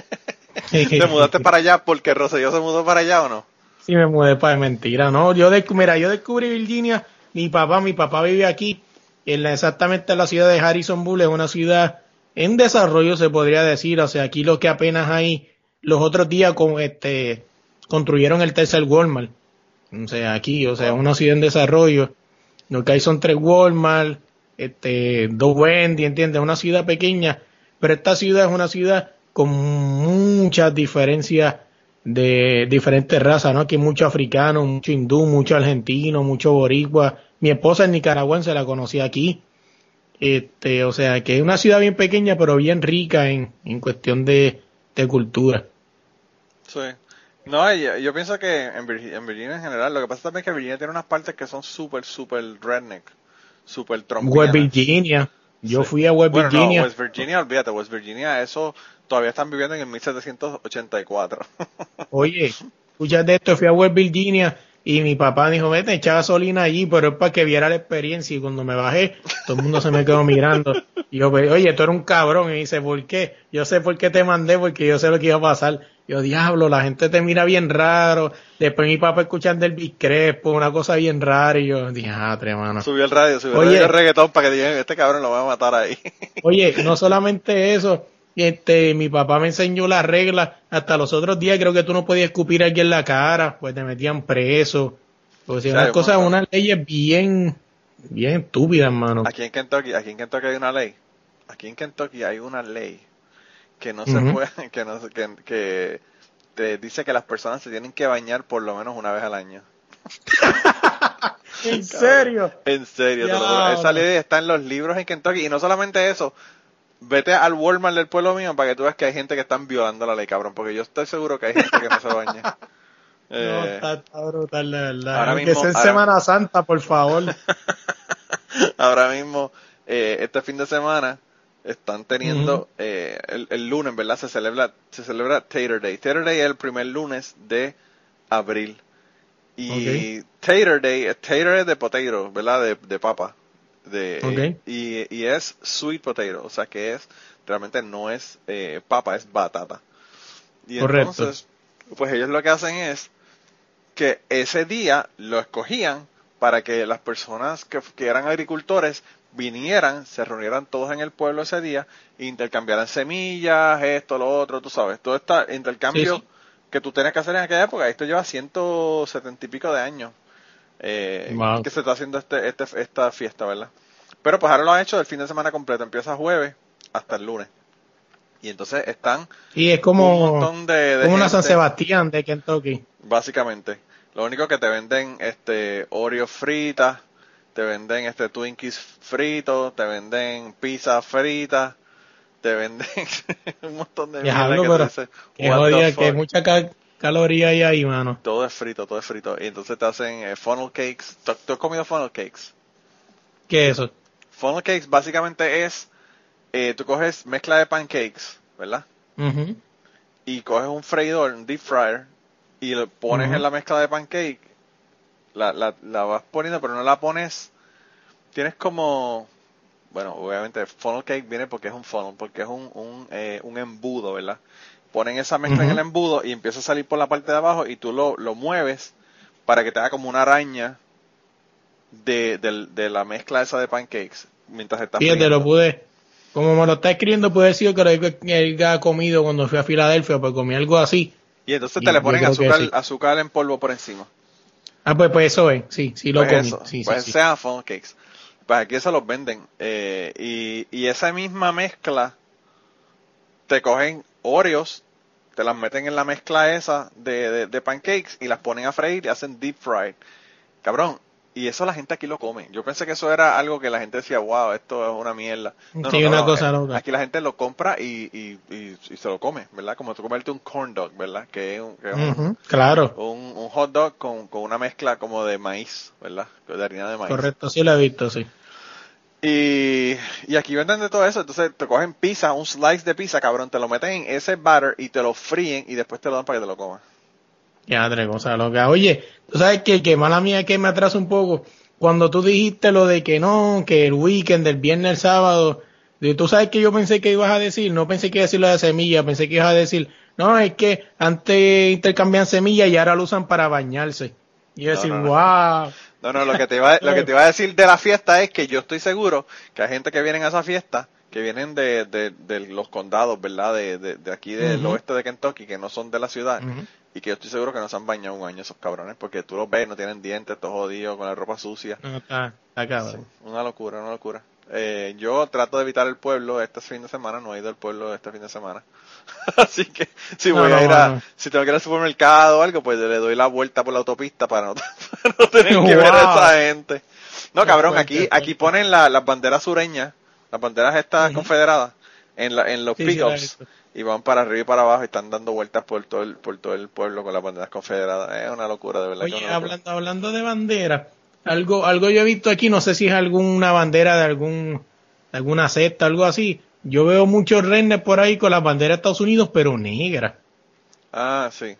S1: ¿Te mudaste para allá porque Rosselló se mudó para allá o no?
S2: Sí, me mudé para mentira, no, yo mira, yo descubrí Virginia, mi papá, mi papá vive aquí, en la, exactamente en la ciudad de Harrisonburg, es una ciudad en desarrollo se podría decir, o sea, aquí lo que apenas hay, los otros días con este construyeron el tercer Walmart, o sea, aquí, o sea, una ciudad en desarrollo, lo que hay son tres Walmart, este, dos Wendy, ¿entiendes? Una ciudad pequeña, pero esta ciudad es una ciudad con muchas diferencias de diferentes razas, ¿no? Aquí hay mucho africano, mucho hindú, mucho argentino, mucho boricua. Mi esposa es nicaragüense, la conocí aquí. Este, o sea, que es una ciudad bien pequeña, pero bien rica en, en cuestión de, de cultura.
S1: Sí. No, yo, yo pienso que en Virginia, en Virginia en general, lo que pasa también es que Virginia tiene unas partes que son súper, súper redneck, súper
S2: West
S1: trompianas.
S2: Virginia. Yo
S1: Sí.
S2: fui a West
S1: Bueno,
S2: Virginia.
S1: no, West Virginia, olvídate, West Virginia, eso todavía están viviendo en el 1784.
S2: Oye, escúchate esto, fui a West Virginia y mi papá dijo, vete, echa gasolina allí, pero es para que viera la experiencia. Y cuando me bajé, todo el mundo se me quedó mirando. Y yo, oye, tú eres un cabrón. Y dice, ¿por qué? Yo sé por qué te mandé, porque yo sé lo que iba a pasar. Yo, diablo, la gente te mira bien raro. Después mi papá escuchando el Big Crespo, una cosa bien rara. Y yo, diatre, mano.
S1: subió el radio, subió
S2: Oye.
S1: el radio reggaetón para que digan, este cabrón lo va a matar ahí.
S2: Oye, no solamente eso, este, mi papá me enseñó las reglas, hasta los otros días creo que tú no podías escupir a alguien en la cara, pues te metían preso. Sea,
S1: Sí,
S2: unas cosas, unas leyes bien, bien estúpidas, hermano.
S1: Aquí en Kentucky, aquí en Kentucky hay una ley. Aquí en Kentucky hay una ley que no se puede, que no se- que, que te dice que las personas se tienen que bañar por lo menos una vez al año.
S2: ¿En serio?
S1: En serio, te lo. Esa ley está en los libros en Kentucky y no solamente eso. Vete al Walmart del pueblo mío para que tú veas que hay gente que están violando la ley, cabrón, porque yo estoy seguro que hay gente que no se baña.
S2: No,
S1: Eh,
S2: está, está brutal, de verdad.
S1: ahora mismo-
S2: sea en
S1: ahora-
S2: Semana Santa, por favor.
S1: ahora mismo, eh, este fin de semana, están teniendo, eh, el, el lunes, ¿verdad? Se celebra, se celebra Tater Day. Tater Day es el primer lunes de abril. Y Tater Day, Tater es de potato, ¿verdad? De, de papa. De,
S2: Ok.
S1: y, y es sweet potato, o sea que es, realmente no es eh, papa, es batata. Y
S2: Correcto.
S1: entonces, pues ellos lo que hacen es que ese día lo escogían para que las personas que, que eran agricultores vinieran, se reunieran todos en el pueblo ese día, e intercambiaran semillas, esto, lo otro, tú sabes, todo este intercambio
S2: Sí, sí.
S1: que tú tenías que hacer en aquella época, esto lleva 170 y pico de años eh,
S2: Wow.
S1: que se está haciendo este, este, esta fiesta, ¿verdad? Pero pues ahora lo han hecho del fin de semana completo, empieza jueves hasta el lunes. Y entonces están
S2: Y es
S1: un
S2: como,
S1: montón de, de
S2: como una San Sebastián de Kentucky.
S1: Básicamente. Lo único que te venden este Oreo fritas, te venden este Twinkies fritos, te venden pizza frita, te venden un montón de mierda que tú
S2: pero
S1: dices,
S2: Que
S1: "What the
S2: jodía, que
S1: fuck?".
S2: mucha cal- caloría hay ahí, mano.
S1: Todo es frito, todo es frito. Y entonces te hacen eh, funnel cakes. ¿Tú, tú has comido funnel cakes?
S2: ¿Qué es eso?
S1: Funnel cakes básicamente es, eh, tú coges mezcla de pancakes, ¿verdad?
S2: Ujú.
S1: y coges un freidor, un deep fryer, y lo pones en la mezcla de pancake, la, la, la vas poniendo, pero no la pones, tienes como, bueno, obviamente funnel cake viene porque es un funnel, porque es un, un, eh, un embudo, ¿verdad? Ponen esa mezcla en el embudo y empieza a salir por la parte de abajo y tú lo, lo mueves para que te haga como una araña de, del- de la mezcla esa de pancakes mientras estás
S2: Fíjate, lo pude, como me lo está escribiendo, puede decir que lo ha comido cuando fui a Filadelfia, pues comí algo así.
S1: Y entonces
S2: Y
S1: te le ponen azúcar, azúcar en polvo por encima.
S2: Ah, pues, pues eso es, sí, sí lo
S1: pues
S2: comí.
S1: eso,
S2: sí, sí,
S1: pues
S2: sí.
S1: sean funnel cakes. Pues aquí se los venden. Eh, y, y esa misma mezcla, te cogen Oreos, te las meten en la mezcla esa de, de, de pancakes y las ponen a freír y hacen deep fried. Cabrón, y eso la gente aquí lo come. Yo pensé que eso era algo que la gente decía, wow, esto es una mierda. No,
S2: Sí,
S1: no,
S2: una cosa
S1: eh,
S2: loca.
S1: Aquí la gente lo compra y, y, y, y se lo come, ¿verdad? Como tú comerte un corn dog, ¿verdad? Que es un, que es un-
S2: claro,
S1: un, un hot dog con, con una mezcla como de maíz, ¿verdad? De harina de maíz.
S2: correcto, sí lo he visto, sí.
S1: Y, y aquí venden de todo eso, entonces te cogen pizza, un slice de pizza, cabrón, te lo meten en ese batter y te lo fríen y después te lo dan para que te lo comas.
S2: Ya, tres cosas locas. Oye, tú sabes que, que mala mía que me atrasa un poco. Cuando tú dijiste lo de que no, que el weekend, del viernes al sábado, tú sabes que yo pensé que ibas a decir, no pensé que ibas a decir lo de semilla, pensé que ibas a decir, no, es que antes intercambian semillas y ahora lo usan para bañarse. Y yo
S1: No,
S2: decir,
S1: no, no.
S2: wow.
S1: No, no, lo que te iba, lo que te iba a decir de la fiesta es que yo estoy seguro que hay gente que viene a esa fiesta, que vienen de, de, de los condados, ¿verdad? De, de, de aquí del oeste de Kentucky, que no son de la ciudad. Y que yo estoy seguro que no se han bañado un año esos cabrones, porque tú los ves, no tienen dientes, todos jodidos, con la ropa sucia.
S2: No, está, está cabrón.
S1: Una locura, una locura. Eh, yo trato de evitar el pueblo este fin de semana, no he ido al pueblo este fin de semana. Así que si
S2: No,
S1: voy a ir a,
S2: no.
S1: si tengo que ir al supermercado o algo, pues le doy la vuelta por la autopista para no, para no tener que ver a esa gente. No, cabrón, aquí, aquí ponen la- las banderas sureñas, las banderas estas
S2: Ujú.
S1: confederadas, en, la, en los
S2: Sí,
S1: pickups y van para arriba y para abajo y están dando vueltas por todo el, por todo el pueblo con las banderas confederadas. Es una locura, de verdad.
S2: Oye, hablando, hablando de bandera, algo, algo yo he visto aquí, no sé si es alguna bandera de algún, alguna secta, algo así. Yo veo muchos reines por ahí con la bandera de Estados Unidos, pero negra.
S1: Ah, sí.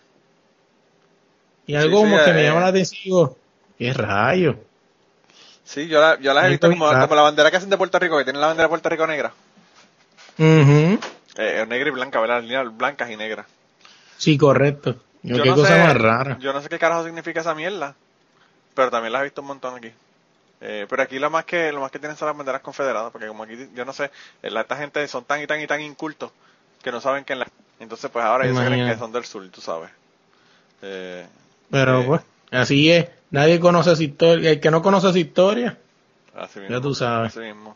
S2: Y algo
S1: Sí,
S2: como que me
S1: eh.
S2: llama la atención. digo, ¿Qué rayo?
S1: Sí, yo, la, yo las he visto como, como la bandera que hacen de Puerto Rico, que tienen la bandera de Puerto Rico negra. Eh, es negra y blanca, ¿verdad? Líneas blancas y negras.
S2: Sí, correcto. Yo, qué
S1: no
S2: cosa
S1: sé-
S2: más rara.
S1: Yo no sé qué carajo significa esa mierda, pero también las he visto un montón aquí. Eh, pero aquí lo más que lo más que tienen son las banderas confederadas, porque como aquí yo no sé, eh, la- esta gente son tan y tan y tan incultos que no saben que en la... Entonces pues ahora ellos creen que son del sur, tú sabes. Eh,
S2: Pero
S1: eh,
S2: pues, así es. Nadie conoce su historia. El que no conoce su historia,
S1: así
S2: ya tú sabes.
S1: Así mismo.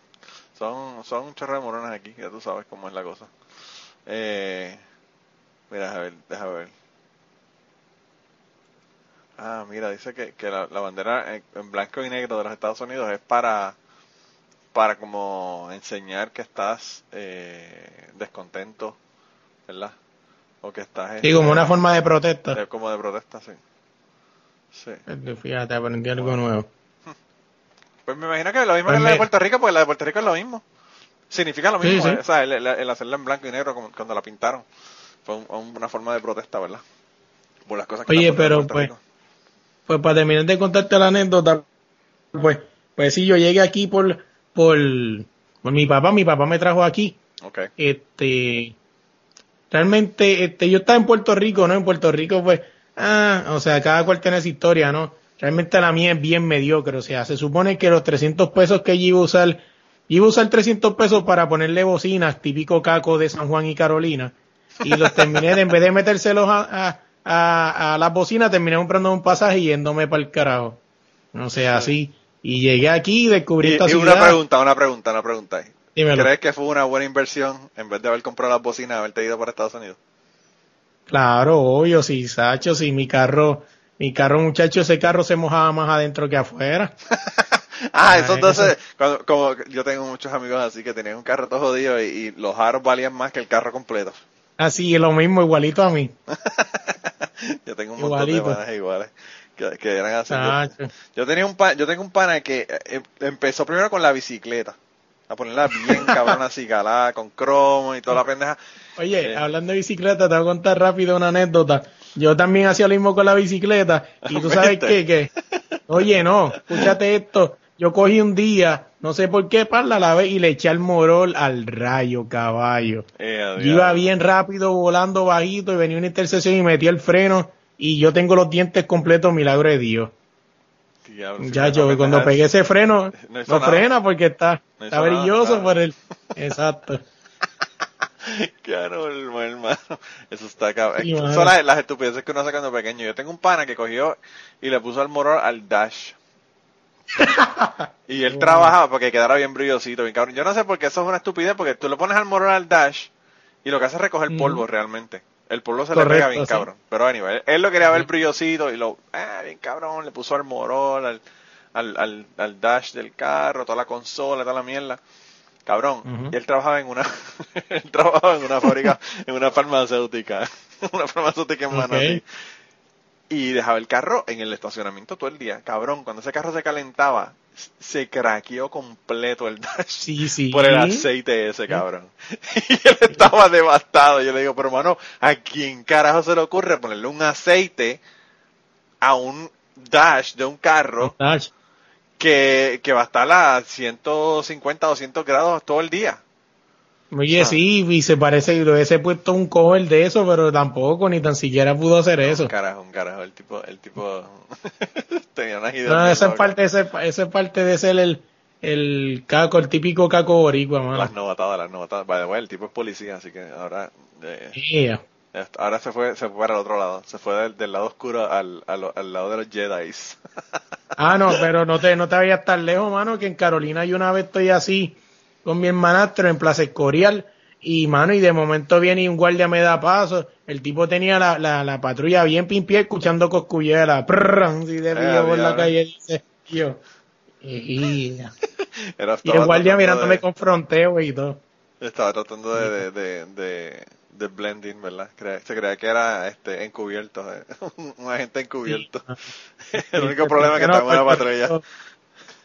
S1: Son, son un chorro de morones aquí, ya tú sabes cómo es la cosa. Eh, mira, déjame ver, déjame ver. Ah, mira, dice que, que la, la bandera en, en blanco y negro de los Estados Unidos es para, para como enseñar que estás eh, descontento, ¿verdad? O que estás...
S2: Sí, como una forma de protesta.
S1: de- como de protesta, sí. Sí.
S2: Fíjate, aprendí algo nuevo.
S1: Pues me imagino que lo mismo
S2: Pues
S1: que la de Puerto Rico, porque la de Puerto Rico es lo mismo. Significa lo mismo,
S2: sí.
S1: eh, o sea, el, el- el hacerla en blanco y negro como- cuando la pintaron. Fue un- un- una forma de protesta, ¿verdad? Por las cosas que
S2: Oye, pero, pues,
S1: Rico.
S2: Pues para terminar de contarte la anécdota, pues, pues sí, yo llegué aquí por, por, por mi papá, mi papá me trajo aquí.
S1: Ok.
S2: Este, realmente, este, yo estaba en Puerto Rico, ¿no? En Puerto Rico, pues, ah, o sea, cada cual tiene su historia, ¿no? Realmente la mía es bien mediocre, o sea, se supone que los 300 pesos que yo iba a usar, iba a usar 300 pesos para ponerle bocinas, típico caco de San Juan y Carolina, y los terminé, de, en vez de metérselos a, a, a, a las bocinas, terminé comprando un pasaje y yéndome para el carajo. O sea, así. Y llegué aquí y descubrí
S1: Y,
S2: esta
S1: y
S2: ciudad.
S1: una pregunta, una pregunta, una pregunta.
S2: Dímelo.
S1: ¿Crees que fue una buena inversión en vez de haber comprado las bocinas, haberte ido para Estados Unidos?
S2: Claro, obvio, sí, Sacho, sí, mi carro, mi carro, muchacho, ese carro se mojaba más adentro que afuera.
S1: Ah,
S2: Ah,
S1: eso entonces, cuando, como yo tengo muchos amigos así que tenían un carro todo jodido y, y los aros valían más que el carro completo.
S2: Así, lo mismo, igualito a mí.
S1: yo tengo un montón
S2: Igualito.
S1: de panas iguales que, que eran así. Yo- tenía un pa- yo tengo un pana que eh, eh, empezó primero con la bicicleta. A ponerla bien cabrona así, calada, con cromo y toda la pendeja.
S2: Oye,
S1: Eh.
S2: hablando de bicicleta, te voy a contar rápido una anécdota. Yo también hacía lo mismo con la bicicleta. Y tú sabes qué, que, oye, no, escúchate esto. Yo cogí un día, no sé por qué, para la lavé y le eché al morol al rayo, caballo.
S1: Eh,
S2: Yo iba bien rápido, volando bajito, y venía una intersección y metí el freno. Y yo tengo los dientes completos, milagro de Dios.
S1: Diablo,
S2: Muchacho,
S1: esa
S2: cuando pegué
S1: es-
S2: ese freno,
S1: No
S2: frena porque está,
S1: No
S2: está
S1: nada,
S2: brilloso por el... Exacto.
S1: Claro, hermano. Eso está cabrón.
S2: Sí,
S1: Son las, las estupideces que uno hace cuando pequeño. Yo tengo un pana que cogió y le puso al morol al dash. y él trabajaba porque quedara bien brillosito, bien cabrón. Yo no sé por qué eso es una estupidez, porque tú le pones al morol al dash y lo que hace es recoger polvo
S2: Ujú.
S1: realmente. El polvo se le
S2: Correcto,
S1: pega bien
S2: sí.
S1: cabrón. Pero anyway, él, él lo quería ver brillosito y lo, ah, bien cabrón, le puso al morol, al, al, al, al dash del carro, toda la consola, toda la mierda. Cabrón, y él trabajaba en una, él trabajaba en una fábrica, en una farmacéutica, una farmacéutica en. Manatí. Y dejaba el carro en el estacionamiento todo el día. Cabrón, cuando ese carro se calentaba, se craqueó completo el dash
S2: Sí, sí.
S1: por el aceite ese, cabrón. Y él estaba devastado. Yo le digo, pero hermano, ¿a quién carajo se le ocurre ponerle un aceite a un dash de un carro
S2: Dash.
S1: Que, que va a estar a 150, 200 grados todo el día?
S2: Oye,
S1: Ah.
S2: sí, y se parece, y le hubiese puesto un cover de eso, pero tampoco, ni tan siquiera pudo hacer eso.
S1: Un carajo, un carajo. El tipo, el tipo tenía unas ideas.
S2: No, esa es parte, esa, es- esa es parte de ser el, el caco, el típico caco boricua,
S1: Las
S2: mano.
S1: novatadas, las novatadas. The way, el tipo es policía, así que ahora, eh,
S2: Yeah.
S1: ahora se fue, se fue para el otro lado. Se fue del, del lado oscuro al, al, al lado de los Jedi's.
S2: Ah, no, pero no te, no te vayas tan lejos, mano, que en Carolina yo una vez estoy así con mi hermanastro en Plaza Escorial y, mano, y de momento viene y un guardia me da paso. El tipo tenía la, la, la patrulla bien pimpié escuchando coscullera, prrrran, así de
S1: Eh,
S2: por la calle, Y el guardia mirándome
S1: de-
S2: con fronteo y todo.
S1: Estaba tratando de, de, de, de, de blending, ¿verdad? Cre- Se creía que era este encubierto, eh, un agente encubierto. El único problema es que
S2: No,
S1: está en una patrulla.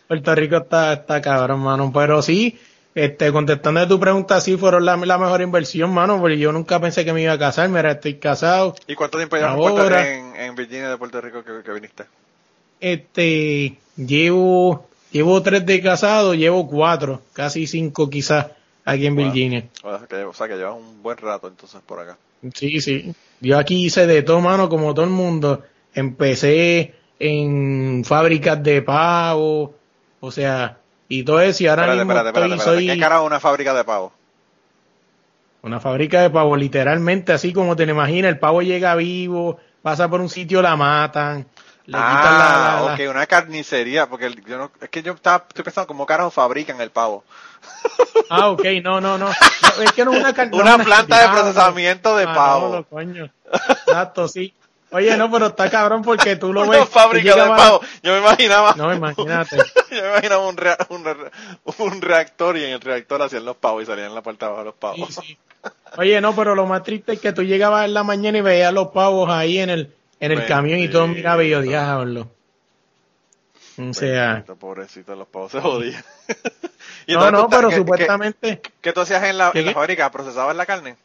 S2: Puerto Rico está, está cabrón, mano. Pero sí, este, contestando a tu pregunta, sí fueron la, la mejor inversión, mano, porque yo nunca pensé que me iba a casar. Mira, estoy casado.
S1: ¿Y cuánto tiempo llevas en, en, en Virginia de Puerto Rico que, que viniste?
S2: Este, llevo, llevo tres de casado, llevo cuatro, casi cinco quizás, aquí en. Virginia.
S1: O sea, que, o sea, que llevas un buen rato entonces por acá.
S2: Sí, sí. Yo aquí hice de todo, mano, como todo el mundo. Empecé en fábricas de pavo, o sea, y todo eso, y ahora
S1: Espérate,
S2: mismo
S1: espérate, espérate,
S2: estoy,
S1: espérate.
S2: soy
S1: ¿Qué carajo es una fábrica de pavo?
S2: una fábrica de pavo, literalmente, así como te lo imaginas, el pavo llega vivo, pasa por un sitio, la matan, le
S1: Ah,
S2: la- la-
S1: ok, una carnicería, porque el- yo no, es que yo estaba, estoy pensando cómo carajo fabrican el pavo.
S2: Ah, ok, no, no, no, No, es que no es una, car- no,
S1: Una planta de procesamiento de
S2: Ah,
S1: pavo.
S2: no, coño. Exacto, sí. Oye, no, pero está cabrón porque tú lo ves.
S1: Una
S2: tú
S1: fábrica de
S2: llegabas-
S1: pavo. Yo me imaginaba.
S2: No, imagínate.
S1: Yo me imaginaba un, rea- un, re- un reactor y en el reactor hacían los pavos y salían en la parte de abajo los pavos.
S2: Sí, sí. Oye, no, pero lo más triste es que tú llegabas en la mañana y veías los pavos ahí en el, en el camión y todo miraba y yo, diablo. O sea,
S1: Bendito, pobrecito, los pavos se jodían. ¿Y
S2: no, no, pero supuestamente,
S1: ¿Qué, tú hacías en la, fábrica? ¿Procesabas la carne?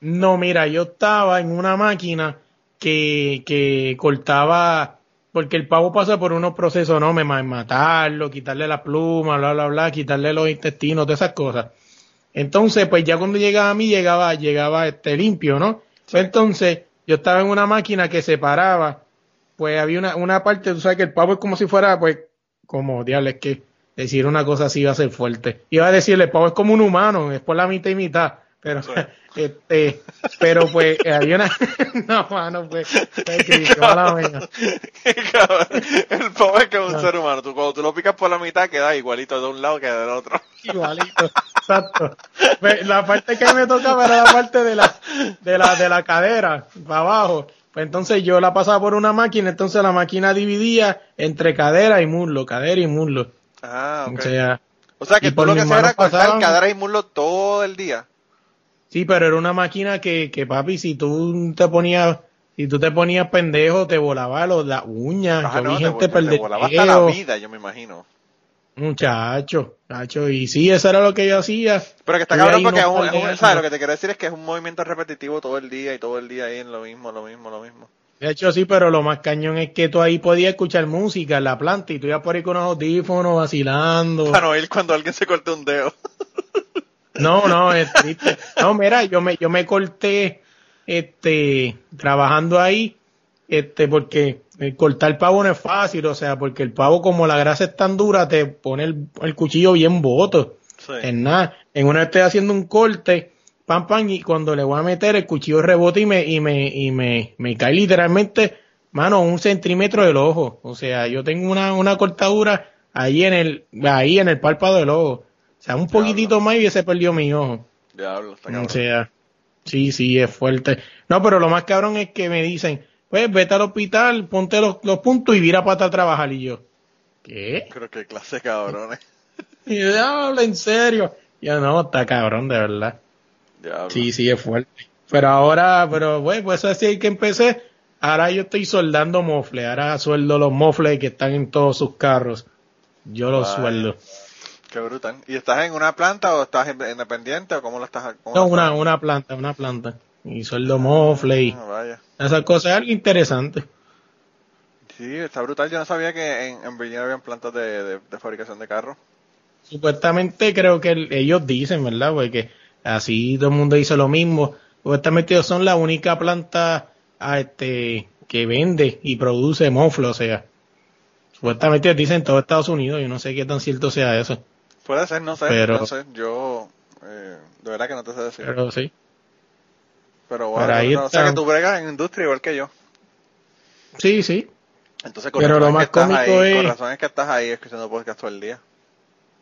S2: no, mira, yo estaba en una máquina que, que cortaba, porque el pavo pasa por unos procesos, ¿no? Me ma- matarlo, quitarle la pluma, bla, bla, bla, quitarle los intestinos, todas esas cosas. Entonces, pues ya cuando llegaba a mí, llegaba, llegaba este limpio, ¿no? Entonces, yo estaba en una máquina que separaba, pues había una, una parte, tú sabes que el pavo es como si fuera, pues, como, diablo, es que decir una cosa así iba a ser fuerte. Iba a decirle, el pavo es como un humano, es por la mitad y mitad, pero,
S1: Sí.
S2: este, pero pues, había una, no, mano, pues, pues.
S1: Cabrón, el pavo es que es un
S2: No.
S1: ser humano. Tú, cuando tú lo picas por la mitad, queda igualito de un lado que del otro.
S2: Igualito, exacto. La parte que me tocaba era la parte de la, de la, de la cadera, para abajo. Pues entonces yo la pasaba por una máquina, entonces la máquina dividía entre cadera y muslo, cadera y muslo.
S1: Ah, ok.
S2: O sea,
S1: O sea que tú lo que hacías era cortar
S2: pasaban-
S1: cadera y muslo todo el día.
S2: sí, pero era una máquina que, que papi, si tú te ponías, si tú te ponías pendejo, te volaba los, las uñas.
S1: Ah,
S2: yo
S1: no,
S2: vi
S1: te,
S2: gente
S1: te,
S2: perder
S1: volaba hasta la vida, yo me imagino.
S2: Muchacho, muchacho, y sí, eso era lo que yo hacía.
S1: Pero que está cabrón porque es un,
S2: de
S1: es un-. ¿sabes? Lo que te quiero decir es que es un movimiento repetitivo todo el día y todo el día ahí en lo mismo, lo mismo, lo mismo.
S2: De hecho, sí, pero lo más cañón es que tú ahí podías escuchar música en la planta y tú ibas por ahí con unos audífonos vacilando.
S1: Para no oír cuando alguien se corta un dedo.
S2: No, no, es triste. No, mira, yo me, yo me corté, este, trabajando ahí, este, porque el cortar pavo no es fácil, o sea, porque el pavo como la grasa es tan dura, te pone el, el cuchillo bien boto.
S1: Sí.
S2: En nada, en una vez estoy haciendo un corte, pam, pam, y cuando le voy a meter el cuchillo rebota y me, y me, y me, me cae literalmente, mano, un centímetro del ojo. O sea, yo tengo una, una cortadura ahí en el, ahí en el párpado del ojo. O sea, un poquitito más y hubiese perdido mi ojo.
S1: Diablo, está
S2: O
S1: cabrón.
S2: sea, sí, sí, es fuerte. No, pero lo más cabrón es que me dicen, pues vete al hospital, ponte los, los puntos y vira para atrás a trabajar. Y yo, ¿qué?
S1: Creo que clase cabrones.
S2: Y yo, habla en serio. Ya no, está cabrón, de verdad.
S1: Diablo.
S2: Sí, sí, es fuerte. Pero ahora, pero bueno, pues así que empecé. Ahora yo estoy soldando mofles. Ahora sueldo los mofles que están en todos sus carros. Yo los sueldo.
S1: Qué brutal. ¿Y estás en una planta o estás in- independiente o cómo lo estás? cómo
S2: No,
S1: lo
S2: una, una planta, una planta. Y sueldo mofles y
S1: Ah,
S2: esas cosas. Es algo interesante.
S1: Sí, está brutal. Yo no sabía que en, en Virginia habían plantas de, de, de fabricación de carros.
S2: Supuestamente creo que el- ellos dicen, ¿verdad? Porque así todo el mundo dice lo mismo. Supuestamente ellos son la única planta a este que vende y produce mofle, o sea. Supuestamente dicen en todo Estados Unidos, yo no sé qué tan cierto sea eso.
S1: Puede ser, no sé.
S2: Pero-
S1: no sé. Yo, eh, de verdad que no te sé decir.
S2: Pero sí.
S1: Pero bueno,
S2: pero ahí
S1: no, o sea que tú bregas en industria igual que yo.
S2: Sí, sí.
S1: Entonces, con
S2: Pero
S1: razón
S2: lo
S1: es que
S2: más
S1: estás
S2: cómico
S1: ahí,
S2: es-
S1: Con razón es que estás ahí escuchando podcast todo el día.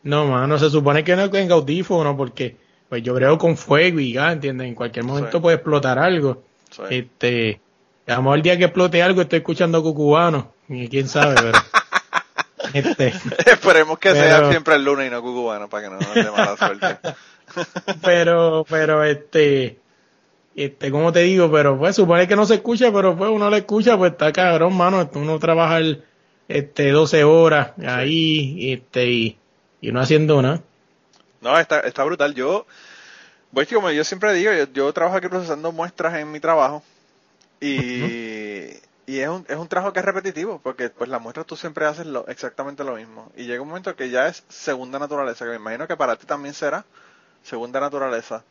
S2: No, mano, se supone que no tenga audífono porque pues yo brego con fuego y ya, ¿entiendes? En cualquier momento
S1: Sí.
S2: puede explotar algo.
S1: Sí.
S2: Este, a lo mejor el día que explote algo estoy escuchando cucubano, y quién sabe, pero Este,
S1: Esperemos que sea siempre el lunes y no cubano para que no nos dé mala suerte.
S2: pero, pero este, este, como te digo, pero pues supone que no se escucha, pero pues uno le escucha, pues está cabrón, mano, uno trabaja el, este, 12 horas ahí, este, y, y no haciendo nada.
S1: No, está, está brutal. Yo, pues como yo siempre digo, yo, yo trabajo aquí procesando muestras en mi trabajo y, y es, un, es un trabajo que es repetitivo porque pues las muestras tú siempre haces lo, exactamente lo mismo. Y llega un momento que ya es segunda naturaleza, que me imagino que para ti también será segunda naturaleza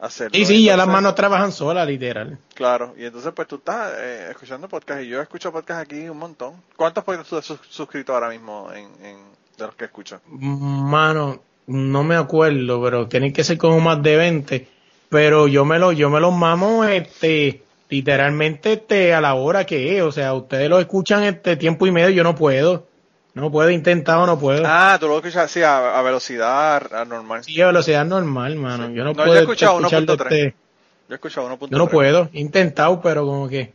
S1: hacerlo.
S2: Y sí, ya las manos trabajan solas, literal.
S1: Claro, y entonces pues tú estás eh, escuchando podcast y yo escucho podcast aquí un montón. ¿Cuántos podcasts tú has sus- suscrito ahora mismo en, en, de los que escuchas?
S2: Mano, no me acuerdo, pero tienen que ser como más de 20. Pero yo me lo, yo me los mamo, este, literalmente, este, a la hora que es. O sea, ustedes lo escuchan este tiempo y medio, yo no puedo. No puedo, he intentado, no puedo.
S1: Ah, tú lo escuchas así a, a velocidad a normal.
S2: Sí, a velocidad normal, mano.
S1: Sí.
S2: Yo no,
S1: No, yo
S2: puedo
S1: he escuchado
S2: escucharlo,
S1: 1.3.
S2: este,
S1: Yo he escuchado 1.3.
S2: yo no puedo. Intentado, pero como que,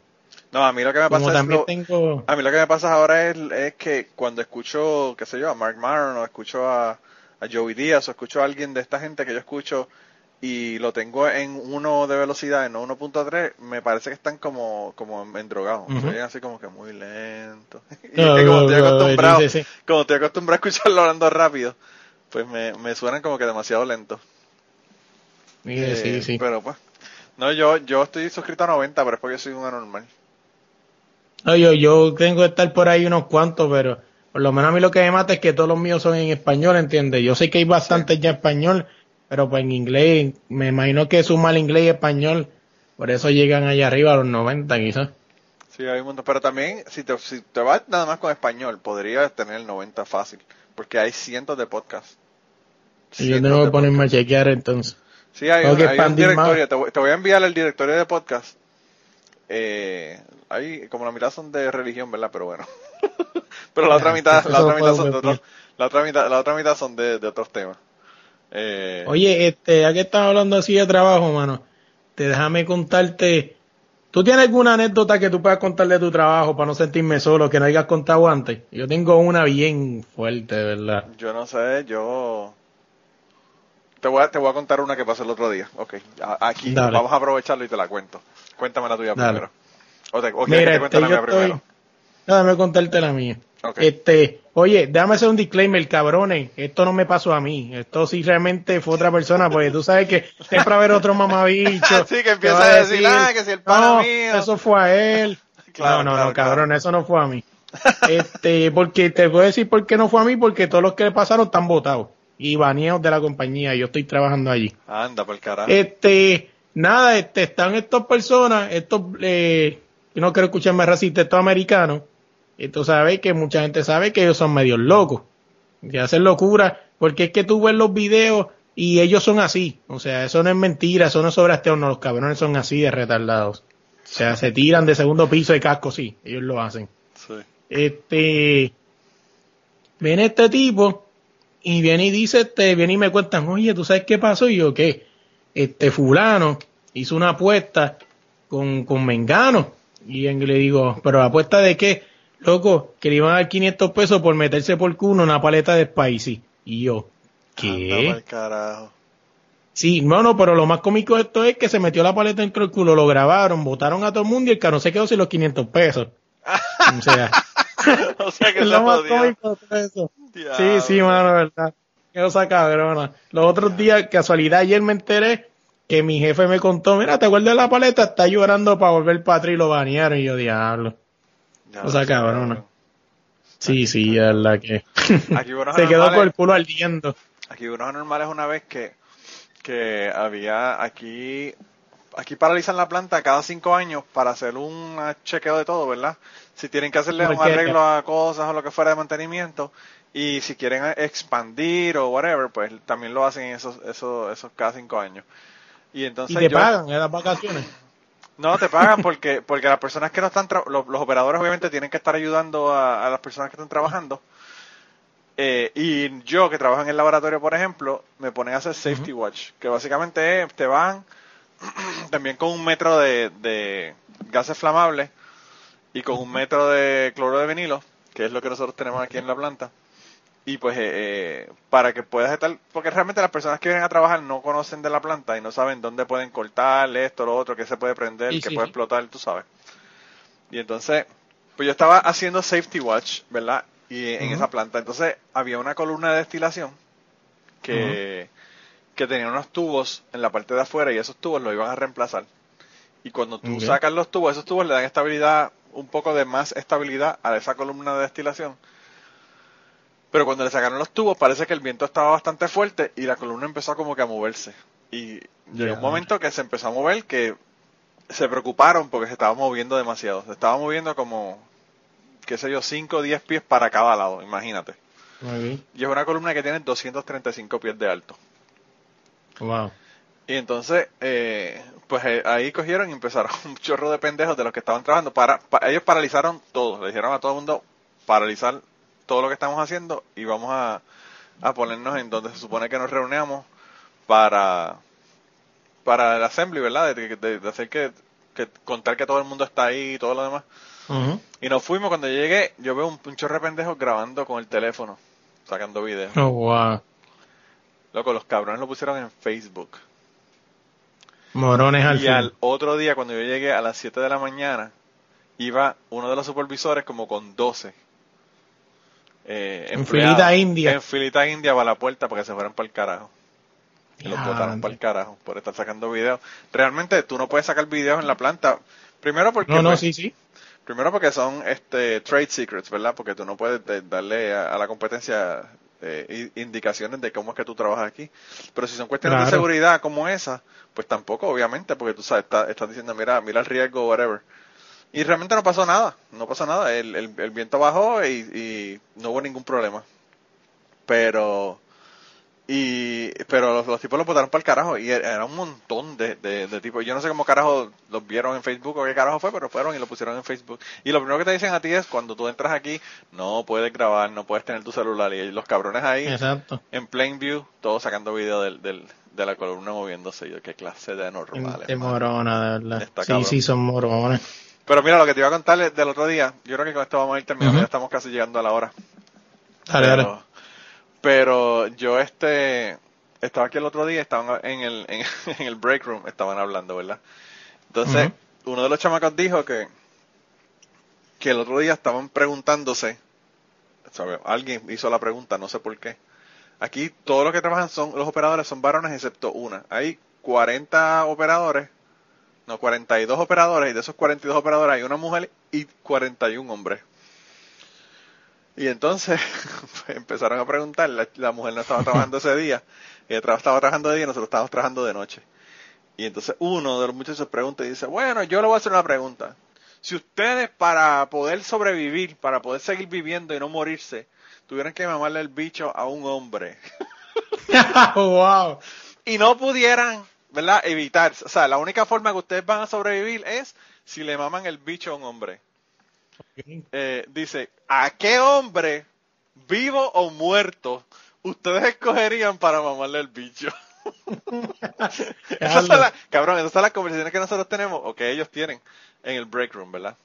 S1: No, a mí lo que me pasa es lo-
S2: tengo,
S1: a mí lo que me pasa ahora es, es que cuando escucho, qué sé yo, a Mark Maron o escucho a, a Joey Díaz o escucho a alguien de esta gente que yo escucho y lo tengo en uno de velocidad, en 1.3, me parece que están como, como endrogados. Soy así como que muy lento. y
S2: No,
S1: es que como
S2: no,
S1: estoy
S2: no,
S1: acostumbrado,
S2: sí, sí.
S1: como estoy acostumbrado a escucharlo hablando rápido, pues me, me suenan como que demasiado lento.
S2: sí,
S1: Eh,
S2: sí, sí.
S1: Pero pues, no, yo, yo estoy suscrito a 90, pero es porque soy un anormal.
S2: No, yo, yo tengo que estar por ahí unos cuantos, pero por lo menos a mí lo que me mata es que todos los míos son en español, ¿entiendes? Yo sé que hay bastantes ya en español, pero pues en inglés, me imagino que sumar inglés y español, por eso llegan allá arriba a los 90 quizás.
S1: Sí, hay un montón. Pero también, si te, si te vas nada más con español, podrías tener el 90 fácil. Porque hay cientos de podcasts.
S2: Y yo tengo que ponerme a
S1: podcasts.
S2: chequear entonces.
S1: Sí, hay, un, hay directorio. Te voy, te voy a enviar el directorio de podcast. Eh, hay, como la mitad son de religión, ¿verdad? Pero bueno. Pero la otra mitad, la otra mitad son de otros, la otra mitad, la otra mitad son de, de otros temas. Eh,
S2: Oye, este, ya que estás hablando así de trabajo, mano, te déjame contarte. ¿Tú tienes alguna anécdota que tú puedas contar de tu trabajo para no sentirme solo, que no hayas contado antes? Yo tengo una bien fuerte, de verdad.
S1: Yo no sé, yo... Te voy, a, te voy a contar una que pasó el otro día. Ok, aquí
S2: Dale.
S1: vamos a aprovecharlo y te la cuento. Cuéntame la tuya
S2: Dale.
S1: primero. O, te, o
S2: Mira,
S1: que te cuente
S2: este,
S1: la mía
S2: estoy...
S1: primero.
S2: Déjame contarte la mía. Este, oye, déjame hacer un disclaimer, cabrones. Esto no me pasó a mí. Esto sí realmente fue otra persona, porque tú sabes que siempre va a haber otro mamabicho.
S1: Sí, que empieza a decir, "Ah, que si el pana
S2: no,
S1: mío".
S2: Eso fue a él.
S1: Claro,
S2: no, no,
S1: claro,
S2: no, cabrón,
S1: claro.
S2: eso no fue a mí. Este, porque te voy a decir por qué no fue a mí, porque todos los que le pasaron están votados y baneados de la compañía. Yo estoy trabajando allí.
S1: Anda, por carajo.
S2: Este, nada, este, están estas personas, estos, eh, yo no quiero escucharme racista, estos americanos, y tú sabes que mucha gente sabe que ellos son medios locos, que hacen locura, porque es que tú ves los videos y ellos son así, o sea, eso no es mentira, eso no es sobreasteo, no, los cabrones son así de retardados. O sea, se tiran de segundo piso de casco, sí, ellos lo hacen.
S1: Sí.
S2: Este, viene este tipo y viene y dice, este, viene y me cuentan, oye, ¿tú sabes qué pasó? Y yo, ¿qué? Este fulano hizo una apuesta con, con Mengano. Y le digo, ¿pero apuesta de qué? Loco, que le iban a dar 500 pesos por meterse por culo una paleta de spicy. Y yo, ¿qué?
S1: pa'l carajo.
S2: Sí, no, no, pero lo más cómico de esto es que se metió la paleta dentro del culo, lo grabaron, votaron a todo el mundo y el caro se quedó sin los 500 pesos. O sea,
S1: o sea que
S2: es lo más cómico de todo eso. Sí,
S1: Diablo.
S2: sí, mano, verdad. Qué cosa cabrona. Los otros días, casualidad, ayer me enteré que mi jefe me contó, mira, ¿te acuerdas de la paleta? Está llorando para volver para y lo banearon. Y yo, diablo.
S1: Ya lo sé,
S2: cabrona. Sí, sí, es verdad que
S1: Aquí
S2: se quedó con el culo ardiendo.
S1: Aquí unos anormales una vez que, que había aquí, aquí paralizan la planta cada cinco años para hacer un chequeo de todo, ¿verdad? Si tienen que hacerle un arreglo a cosas o lo que fuera de mantenimiento y si quieren expandir o whatever, pues también lo hacen esos, esos, esos cada cinco años. Y entonces
S2: Y te
S1: yo-
S2: pagan en las vacaciones.
S1: No, te pagan porque porque las personas que no están, tra- los, los operadores obviamente tienen que estar ayudando a, a las personas que están trabajando. Eh, y yo que trabajo en el laboratorio, por ejemplo, me ponen a hacer safety watch, que básicamente es, te van también con un metro de, de gases flamables y con un metro de cloro de vinilo, que es lo que nosotros tenemos aquí en la planta. Y pues eh, eh, para que puedas estar, porque realmente las personas que vienen a trabajar no conocen de la planta y no saben dónde pueden cortar esto, lo otro, qué se puede prender,
S2: Sí,
S1: qué
S2: sí,
S1: puede
S2: sí.
S1: explotar, tú sabes. Y entonces, pues yo estaba haciendo safety watch, ¿verdad? Y en esa planta, entonces había una columna de destilación que, que tenía unos tubos en la parte de afuera y esos tubos los iban a reemplazar. Y cuando tú sacas los tubos, esos tubos le dan estabilidad, un poco de más estabilidad a esa columna de destilación. Pero cuando le sacaron los tubos, parece que el viento estaba bastante fuerte y la columna empezó como que a moverse. Y llegó un momento que se empezó a mover que se preocuparon porque se estaba moviendo demasiado. Se estaba moviendo como, qué sé yo, 5 o 10 pies para cada lado, imagínate. Y es una columna que tiene 235 pies de alto.
S2: Wow.
S1: Y entonces, eh, pues eh, ahí cogieron y empezaron un chorro de pendejos de los que estaban trabajando. Para, pa- ellos paralizaron todo. Le dijeron a todo el mundo paralizar todo lo que estamos haciendo y vamos a, a ponernos en donde se supone que nos reunamos para, para el assembly, ¿verdad? De, de- de hacer que, que contar que todo el mundo está ahí y todo lo demás. Y nos fuimos. Cuando llegué, yo veo un, un chorro de pendejos grabando con el teléfono, sacando videos.
S2: Oh, wow.
S1: Loco, los cabrones lo pusieron en Facebook.
S2: Morones al
S1: Y
S2: fin.
S1: al otro día, cuando yo llegué a las 7 de la mañana, iba uno de los supervisores como con 12. Eh,
S2: En filita india.
S1: En filita india para la puerta para que se fueran para el carajo. Y los botaron para el carajo por estar sacando videos. Realmente tú no puedes sacar videos en la planta. Primero porque,
S2: No, no,
S1: pues,
S2: sí, sí.
S1: primero porque son este trade secrets, ¿verdad? Porque tú no puedes darle a, a la competencia eh, indicaciones de cómo es que tú trabajas aquí. Pero si son cuestiones de seguridad como esa, pues tampoco, obviamente, porque tú sabes, está- estás diciendo, mira, mira el riesgo, whatever. Y realmente no pasó nada, no pasó nada. El, el, el viento bajó y, y no hubo ningún problema. Pero, y, pero los, los tipos los botaron para el carajo y era era un montón de, de, de tipos. Yo no sé cómo carajo los vieron en Facebook o qué carajo fue, pero fueron y lo pusieron en Facebook. Y lo primero que te dicen a ti es cuando tú entras aquí, no puedes grabar, no puedes tener tu celular. Y los cabrones ahí
S2: Exacto.
S1: en plain view, todos sacando video del, del, de la columna moviéndose. Yo, qué clase de anormales. Mano.
S2: morona, de verdad.
S1: Está
S2: sí,
S1: cabrón.
S2: sí, son morones.
S1: Pero mira, lo que te iba a contar del otro día, yo creo que con esto vamos a ir terminando, ya estamos casi llegando a la hora.
S2: Dale, dale.
S1: pero, pero yo este estaba aquí el otro día, estaban en el, en, en el break room, estaban hablando, ¿verdad? Entonces, uno de los chamacos dijo que, que el otro día estaban preguntándose, ¿sabe? alguien hizo la pregunta, no sé por qué. Aquí todos los que trabajan son, los operadores son varones excepto una. Hay 40 operadores, no, 42 operadores, y de esos 42 operadores hay una mujer y 41 hombres. Y entonces pues, empezaron a preguntar, la, la mujer no estaba trabajando ese día, ella tra- estaba trabajando de día y nosotros estábamos trabajando de noche. Y entonces uno de los muchachos pregunta y dice, bueno, yo le voy a hacer una pregunta. Si ustedes para poder sobrevivir, para poder seguir viviendo y no morirse, tuvieran que mamarle el bicho a un hombre
S2: wow.
S1: y no pudieran, ¿verdad? Evitar, o sea, la única forma que ustedes van a sobrevivir es si le maman el bicho a un hombre. Eh, dice, ¿a qué hombre, vivo o muerto, ustedes escogerían para mamarle el bicho? esas son las, cabrón, esas son las conversaciones que nosotros tenemos o que ellos tienen en el break room, ¿verdad?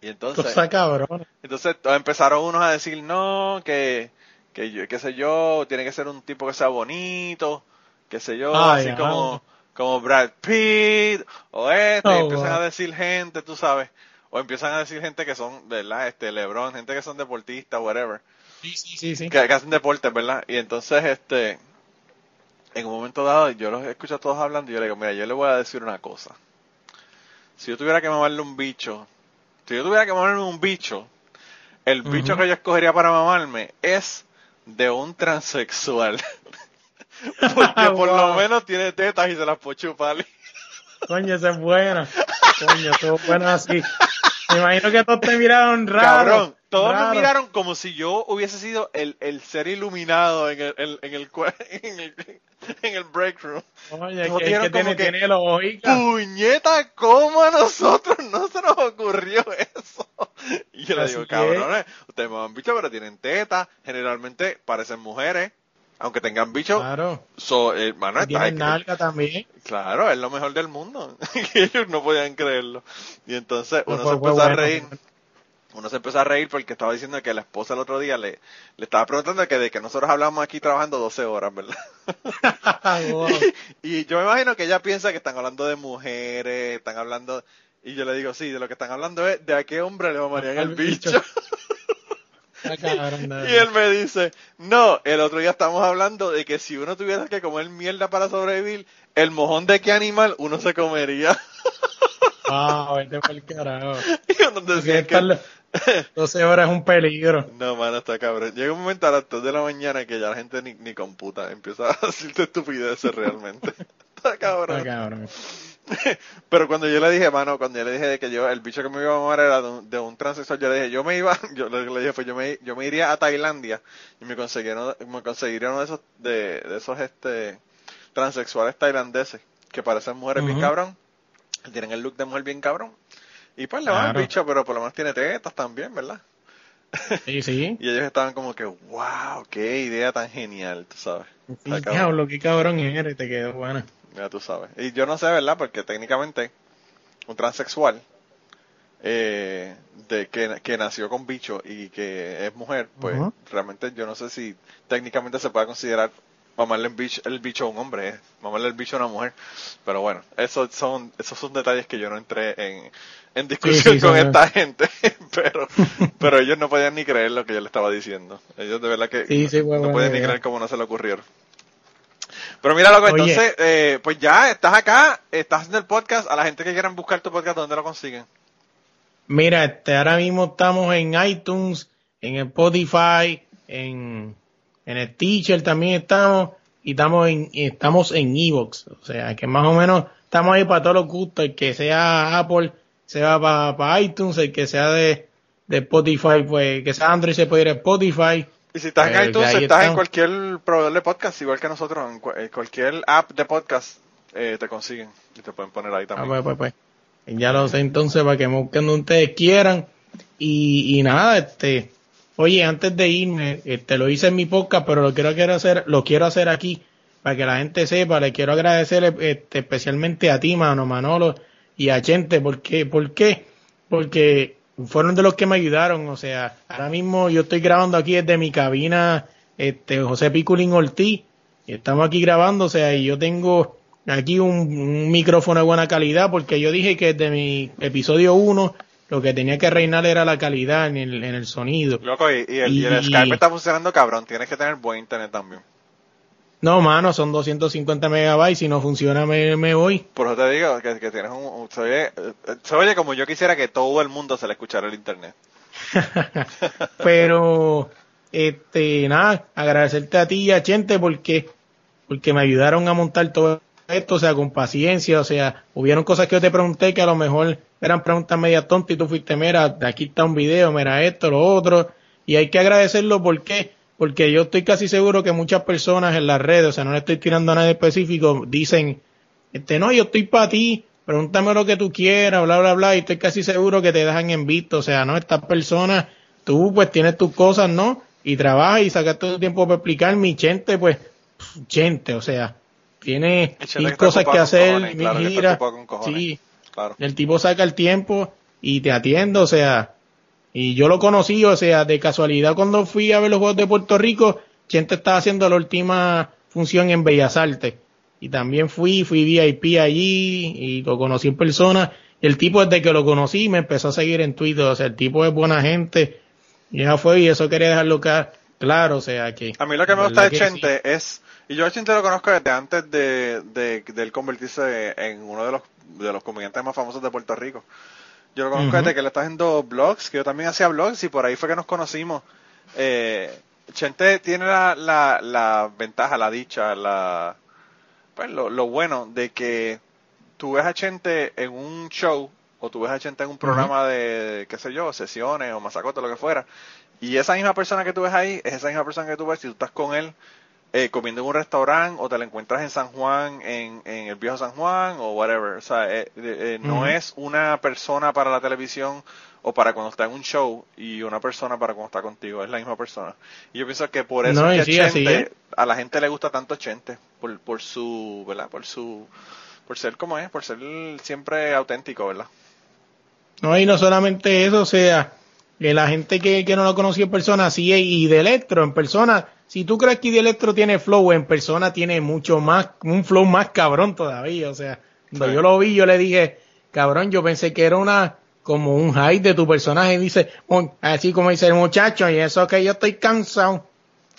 S1: Y entonces,
S2: Cosa cabrón.
S1: entonces empezaron unos a decir, no, que, que yo, qué sé yo, tiene que ser un tipo que sea bonito, qué sé yo,
S2: Ay,
S1: así como, como Brad Pitt, o este, y empiezan
S2: wow.
S1: a decir gente, tú sabes, o empiezan a decir gente que son, ¿verdad? Este, Lebron, gente que son deportistas, whatever,
S2: Sí, sí, sí. sí.
S1: que, que hacen deportes, ¿verdad? Y entonces, este, en un momento dado, yo los escucho a todos hablando y yo le digo, mira, yo le voy a decir una cosa. Si yo tuviera que mamarle un bicho, si yo tuviera que mamarle un bicho, el bicho que yo escogería para mamarme es de un transexual. Porque por lo menos tiene tetas y se las puedo chupar.
S2: Coño, esa es buena. Coño, todo bueno así. Me imagino que todos te miraron raro.
S1: Cabrón, todos
S2: raro.
S1: me miraron como si yo hubiese sido el, el ser iluminado en el, en, en el, en el, en el break room.
S2: Oye, que, tiene,
S1: que-
S2: tiene lógica.
S1: Puñeta, ¿cómo a nosotros no se nos ocurrió eso? Y yo le digo,
S2: es.
S1: cabrones, ustedes me han bicho, pero tienen tetas, generalmente parecen mujeres, aunque tengan bicho,
S2: Claro.
S1: so, eh, mano, está-
S2: nalga también.
S1: claro, es lo mejor del mundo. y ellos no podían creerlo. Y entonces uno
S2: Fue-
S1: se empezó a
S2: bueno.
S1: reír. uno se empezó a reír porque estaba diciendo que la esposa el otro día le, le estaba preguntando que de que nosotros hablamos aquí trabajando 12 horas, ¿verdad?
S2: Wow.
S1: y yo me imagino que ella piensa que están hablando de mujeres, están hablando, y yo le digo, sí, de lo que están hablando es de a qué hombre le mamarían el
S2: bicho.
S1: Y él me dice, no, el otro día estamos hablando de que si uno tuviera que comer mierda para sobrevivir, el mojón de qué animal uno se comería.
S2: Wow, vete por el carajo.
S1: y uno
S2: Porque
S1: decía que...
S2: 12 horas es un peligro.
S1: No, mano, está cabrón. Llega un momento a las 2 de la mañana que ya la gente ni, ni computa, empieza a decirte estupideces realmente. está cabrón.
S2: Está cabrón.
S1: Pero cuando yo le dije, mano, cuando yo le dije de que yo, el bicho que me iba a mamar era de un, de un transexual, yo le dije, yo me iba, yo le, dije, pues yo me, yo me iría a Tailandia y me conseguiría, uno- me conseguiría uno de esos, de, de esos, este, transexuales tailandeses que parecen mujeres bien cabrón, que tienen el look de mujer bien cabrón. Y pues le va
S2: Claro.
S1: el bicho, pero por lo menos tiene tetas también, ¿verdad?
S2: Sí, sí.
S1: Y ellos estaban como que, wow, qué idea tan genial, tú sabes.
S2: Sí, diablo, qué cabrón eres, te quedó buena.
S1: Ya tú sabes. Y yo no sé, ¿verdad? Porque técnicamente un transexual eh, de que, que nació con bicho y que es mujer, pues realmente yo no sé si técnicamente se puede considerar mamarle el bicho, el bicho a un hombre, eh, mamarle el bicho a una mujer. Pero bueno, esos son, esos son detalles que yo no entré en, en discusión
S2: sí,
S1: con
S2: son-
S1: esta gente, pero, pero ellos no podían ni creer lo que yo le estaba diciendo. Ellos de verdad que
S2: Sí,
S1: no
S2: buena
S1: pueden ni creer cómo no se le ocurrieron. Pero mira, loco, entonces, eh, pues ya estás acá, estás haciendo el podcast. A la gente que quieran buscar tu podcast, ¿dónde lo consiguen?
S2: Mira, este, ahora mismo estamos en iTunes, en Spotify, en, en el Teacher también estamos, y estamos en, y estamos en Evox. O sea, que más o menos estamos ahí para todos los gustos, el que sea Apple, sea para, iTunes, el que sea de, de Spotify, pues, que sea Android se puede ir a Spotify.
S1: Y si estás
S2: Eh,
S1: en iTunes, estás en cualquier proveedor de podcast, igual que nosotros, en cua- en cualquier app de podcast, eh, te consiguen y te pueden poner ahí
S2: Ah,
S1: también.
S2: pues, pues, pues. Ya lo sé entonces para que me busquen donde ustedes quieran. Y, y nada, este, oye, antes de irme, este, lo hice en mi podcast, pero lo quiero, quiero hacer, lo quiero hacer aquí para que la gente sepa. Le quiero agradecer este, especialmente a ti, mano, Manolo, y a Chente. porque ¿Por qué? Porque fueron de los que me ayudaron. O sea, ahora mismo yo estoy grabando aquí desde mi cabina, este, José Piculín Ortiz. Y estamos aquí grabando, o sea, y yo tengo aquí un, un micrófono de buena calidad porque yo dije que desde mi episodio 1 lo que tenía que reinar era la calidad en el, en el sonido.
S1: Loco, y, y el, y el Skype está funcionando cabrón, tienes que tener buen internet también.
S2: No, mano, son 250 megabytes, si no funciona me, me voy.
S1: Por eso te digo que, que tienes un... un- se, oye, se oye como yo quisiera que todo el mundo se le escuchara el internet.
S2: Pero, este, nada, agradecerte a ti y a Chente porque, porque me ayudaron a montar todo esto, o sea, con paciencia, o sea, hubieron cosas que yo te pregunté que a lo mejor eran preguntas media tontas y tú fuiste, mira, de aquí está un video, mira esto, lo otro, y hay que agradecerlo porque, porque yo estoy casi seguro que muchas personas en las redes, o sea, no le estoy tirando a nadie específico, dicen, este, no, yo estoy para ti, pregúntame lo que tú quieras, bla, bla, bla, y estoy casi seguro que te dejan en visto, o sea, no, estas personas, tú pues tienes tus cosas, ¿no? Y trabajas y sacas todo el tiempo para explicar, mi gente, pues, gente, o sea, tiene mil cosas que hacer, mil
S1: claro,
S2: giras,
S1: cojones.
S2: sí,
S1: Claro.
S2: el tipo saca el tiempo y te atiende, o sea, y yo lo conocí, o sea, de casualidad cuando fui a ver los Juegos de Puerto Rico, Chente estaba haciendo la última función en Bellas Artes. Y también fui, fui VIP allí y lo conocí en persona. El tipo desde que lo conocí me empezó a seguir en Twitter, o sea, el tipo es buena gente. Y ya fue, y eso quería dejarlo claro, o sea, que...
S1: A mí lo que me gusta de Chente es, y yo a Chente lo conozco desde antes de, de, de él convertirse en uno de los, de los comediantes más famosos de Puerto Rico. Yo lo conozco
S2: Ujú.
S1: desde que él está haciendo blogs, que yo también hacía blogs y por ahí fue que nos conocimos. Eh, Chente tiene la, la, la ventaja, la dicha, la, pues lo, lo bueno de que tú ves a Chente en un show o tú ves a Chente en un programa de, qué sé yo, sesiones o masacote, lo que fuera, y esa misma persona que tú ves ahí es esa misma persona que tú ves si tú estás con él eh, comiendo en un restaurante o te la encuentras en San Juan, en, en el viejo San Juan o whatever. O sea, eh, eh, eh, no es una persona para la televisión o para cuando está en un show y una persona para cuando está contigo. Es la misma persona. Y yo pienso que por eso
S2: No,
S1: es que
S2: sí,
S1: Chente, a la gente le gusta tanto Chente, por, por su, ¿verdad? Por su, por ser como es, por ser siempre auténtico, ¿verdad?
S2: No, y no solamente eso, o sea, que la gente que, que no lo conoció en persona, sí, y de Electro en persona, si tú crees que de Electro tiene flow, en persona tiene mucho más, un flow más cabrón todavía, o sea, cuando
S1: Sí.
S2: yo lo vi, yo le dije, cabrón, yo pensé que era una, como un high de tu personaje, y dice, "Mu- así como dice el muchacho, y eso que yo estoy cansado.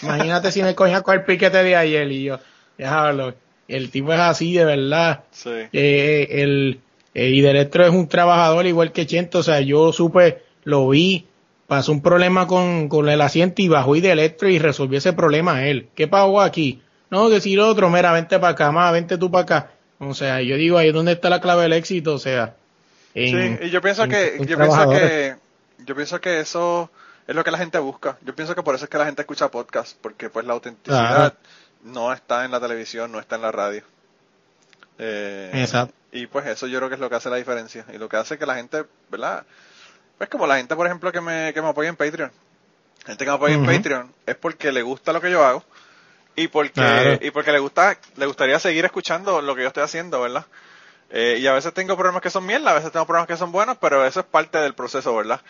S2: Imagínate si me cogía con el piquete de ayer, y yo, déjalo, el tipo es así, de verdad.
S1: Sí.
S2: Eh, el eh, y de Electro es un trabajador igual que Chento, o sea, yo supe, lo vi, pasó un problema con, con el asiento y bajó y de Electro y resolvió ese problema él. ¿Qué pasó aquí? No, decir otro, mira, vente para acá, más, vente tú para acá. O sea, yo digo, ahí es donde está la clave del éxito, o sea. en-
S1: Sí, y yo pienso
S2: en-
S1: que,
S2: en
S1: yo pienso que, yo pienso que eso es lo que la gente busca. Yo pienso que por eso es que la gente escucha podcast, porque pues la autenticidad no está en la televisión, no está en la radio. Eh,
S2: Exacto.
S1: Y pues eso yo creo que es lo que hace la diferencia y lo que hace que la gente, ¿verdad? Pues como la gente, por ejemplo, que me, que me apoya en Patreon. Gente que me apoya en Patreon es porque le gusta lo que yo hago y porque
S2: Claro.
S1: y porque le gusta le gustaría seguir escuchando lo que yo estoy haciendo, ¿verdad? Eh, y a veces tengo problemas que son mierda, a veces tengo problemas que son buenos, pero eso es parte del proceso, ¿verdad?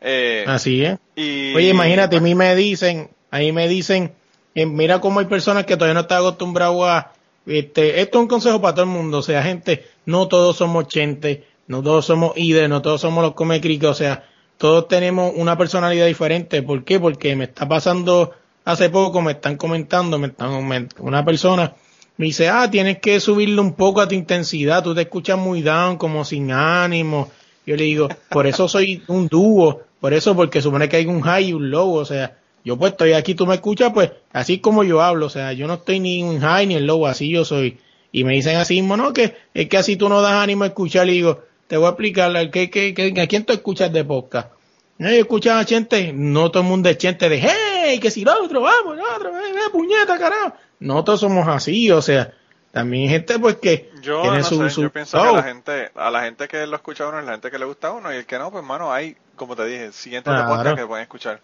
S1: Eh,
S2: Así es.
S1: y,
S2: Oye, imagínate, a mí me dicen, ahí me dicen, eh, mira cómo hay personas que todavía no están acostumbrados a, este, esto es un consejo para todo el mundo, o sea, gente, no todos somos chente, no todos somos IDE, no todos somos los come o sea, todos tenemos una personalidad diferente, ¿por qué? Porque me está pasando hace poco, me están comentando, me están, una persona me dice, ah, tienes que subirle un poco a tu intensidad, tú te escuchas muy down, como sin ánimo, yo le digo, por eso soy un dúo, por eso, porque supone que hay un high y un low, o sea, yo pues estoy aquí, tú me escuchas, pues, así como yo hablo, o sea, yo no estoy ni en high ni en low, así yo soy. Y me dicen así mismo, no, que es que así tú no das ánimo a escuchar, y digo, te voy a explicar, ¿qué, qué, qué, ¿a quién tú escuchas de podcast? No, yo escucho a gente, no todo el mundo es gente de, hey, que si lo otro, vamos, lo otro, eh, eh, puñeta, carajo. No todos somos así, o sea, también gente pues que
S1: Yo
S2: tiene
S1: no
S2: su,
S1: sé,
S2: su
S1: yo pienso que
S2: flow.
S1: la gente, a la gente que lo escucha a uno es la gente que le gusta a uno y el que no, pues mano, hay, como te dije, siguientes
S2: Claro.
S1: podcast que pueden escuchar.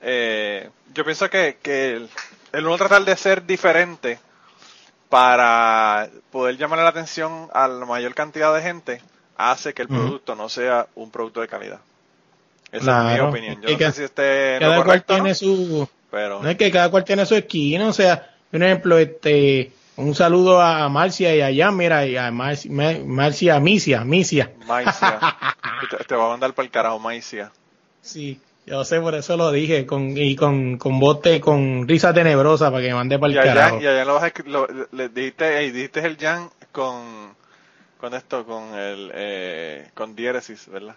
S1: Eh, yo pienso que, que el, el uno tratar de ser diferente para poder llamar la atención a la mayor cantidad de gente hace que el producto no sea un producto de calidad. Esa es mi opinión. Yo no
S2: que
S1: sé si esté lo
S2: cada cual tiene su,
S1: pero
S2: no es que cada cual tiene su esquina, o sea, por ejemplo, este, un saludo a Marcia y a Jan, mira, y a Marcia, Marcia.
S1: Maicia. te, te va a mandar para el carajo, Maicia.
S2: Sí, yo sé, por eso lo dije, con, y con, con bote, con risa tenebrosa para que me mande para
S1: Y
S2: el
S1: allá,
S2: carajo.
S1: y allá lo vas a escri- lo- le dijiste, ey, dijiste el Jan con, con esto, con el, eh, con diéresis, ¿verdad?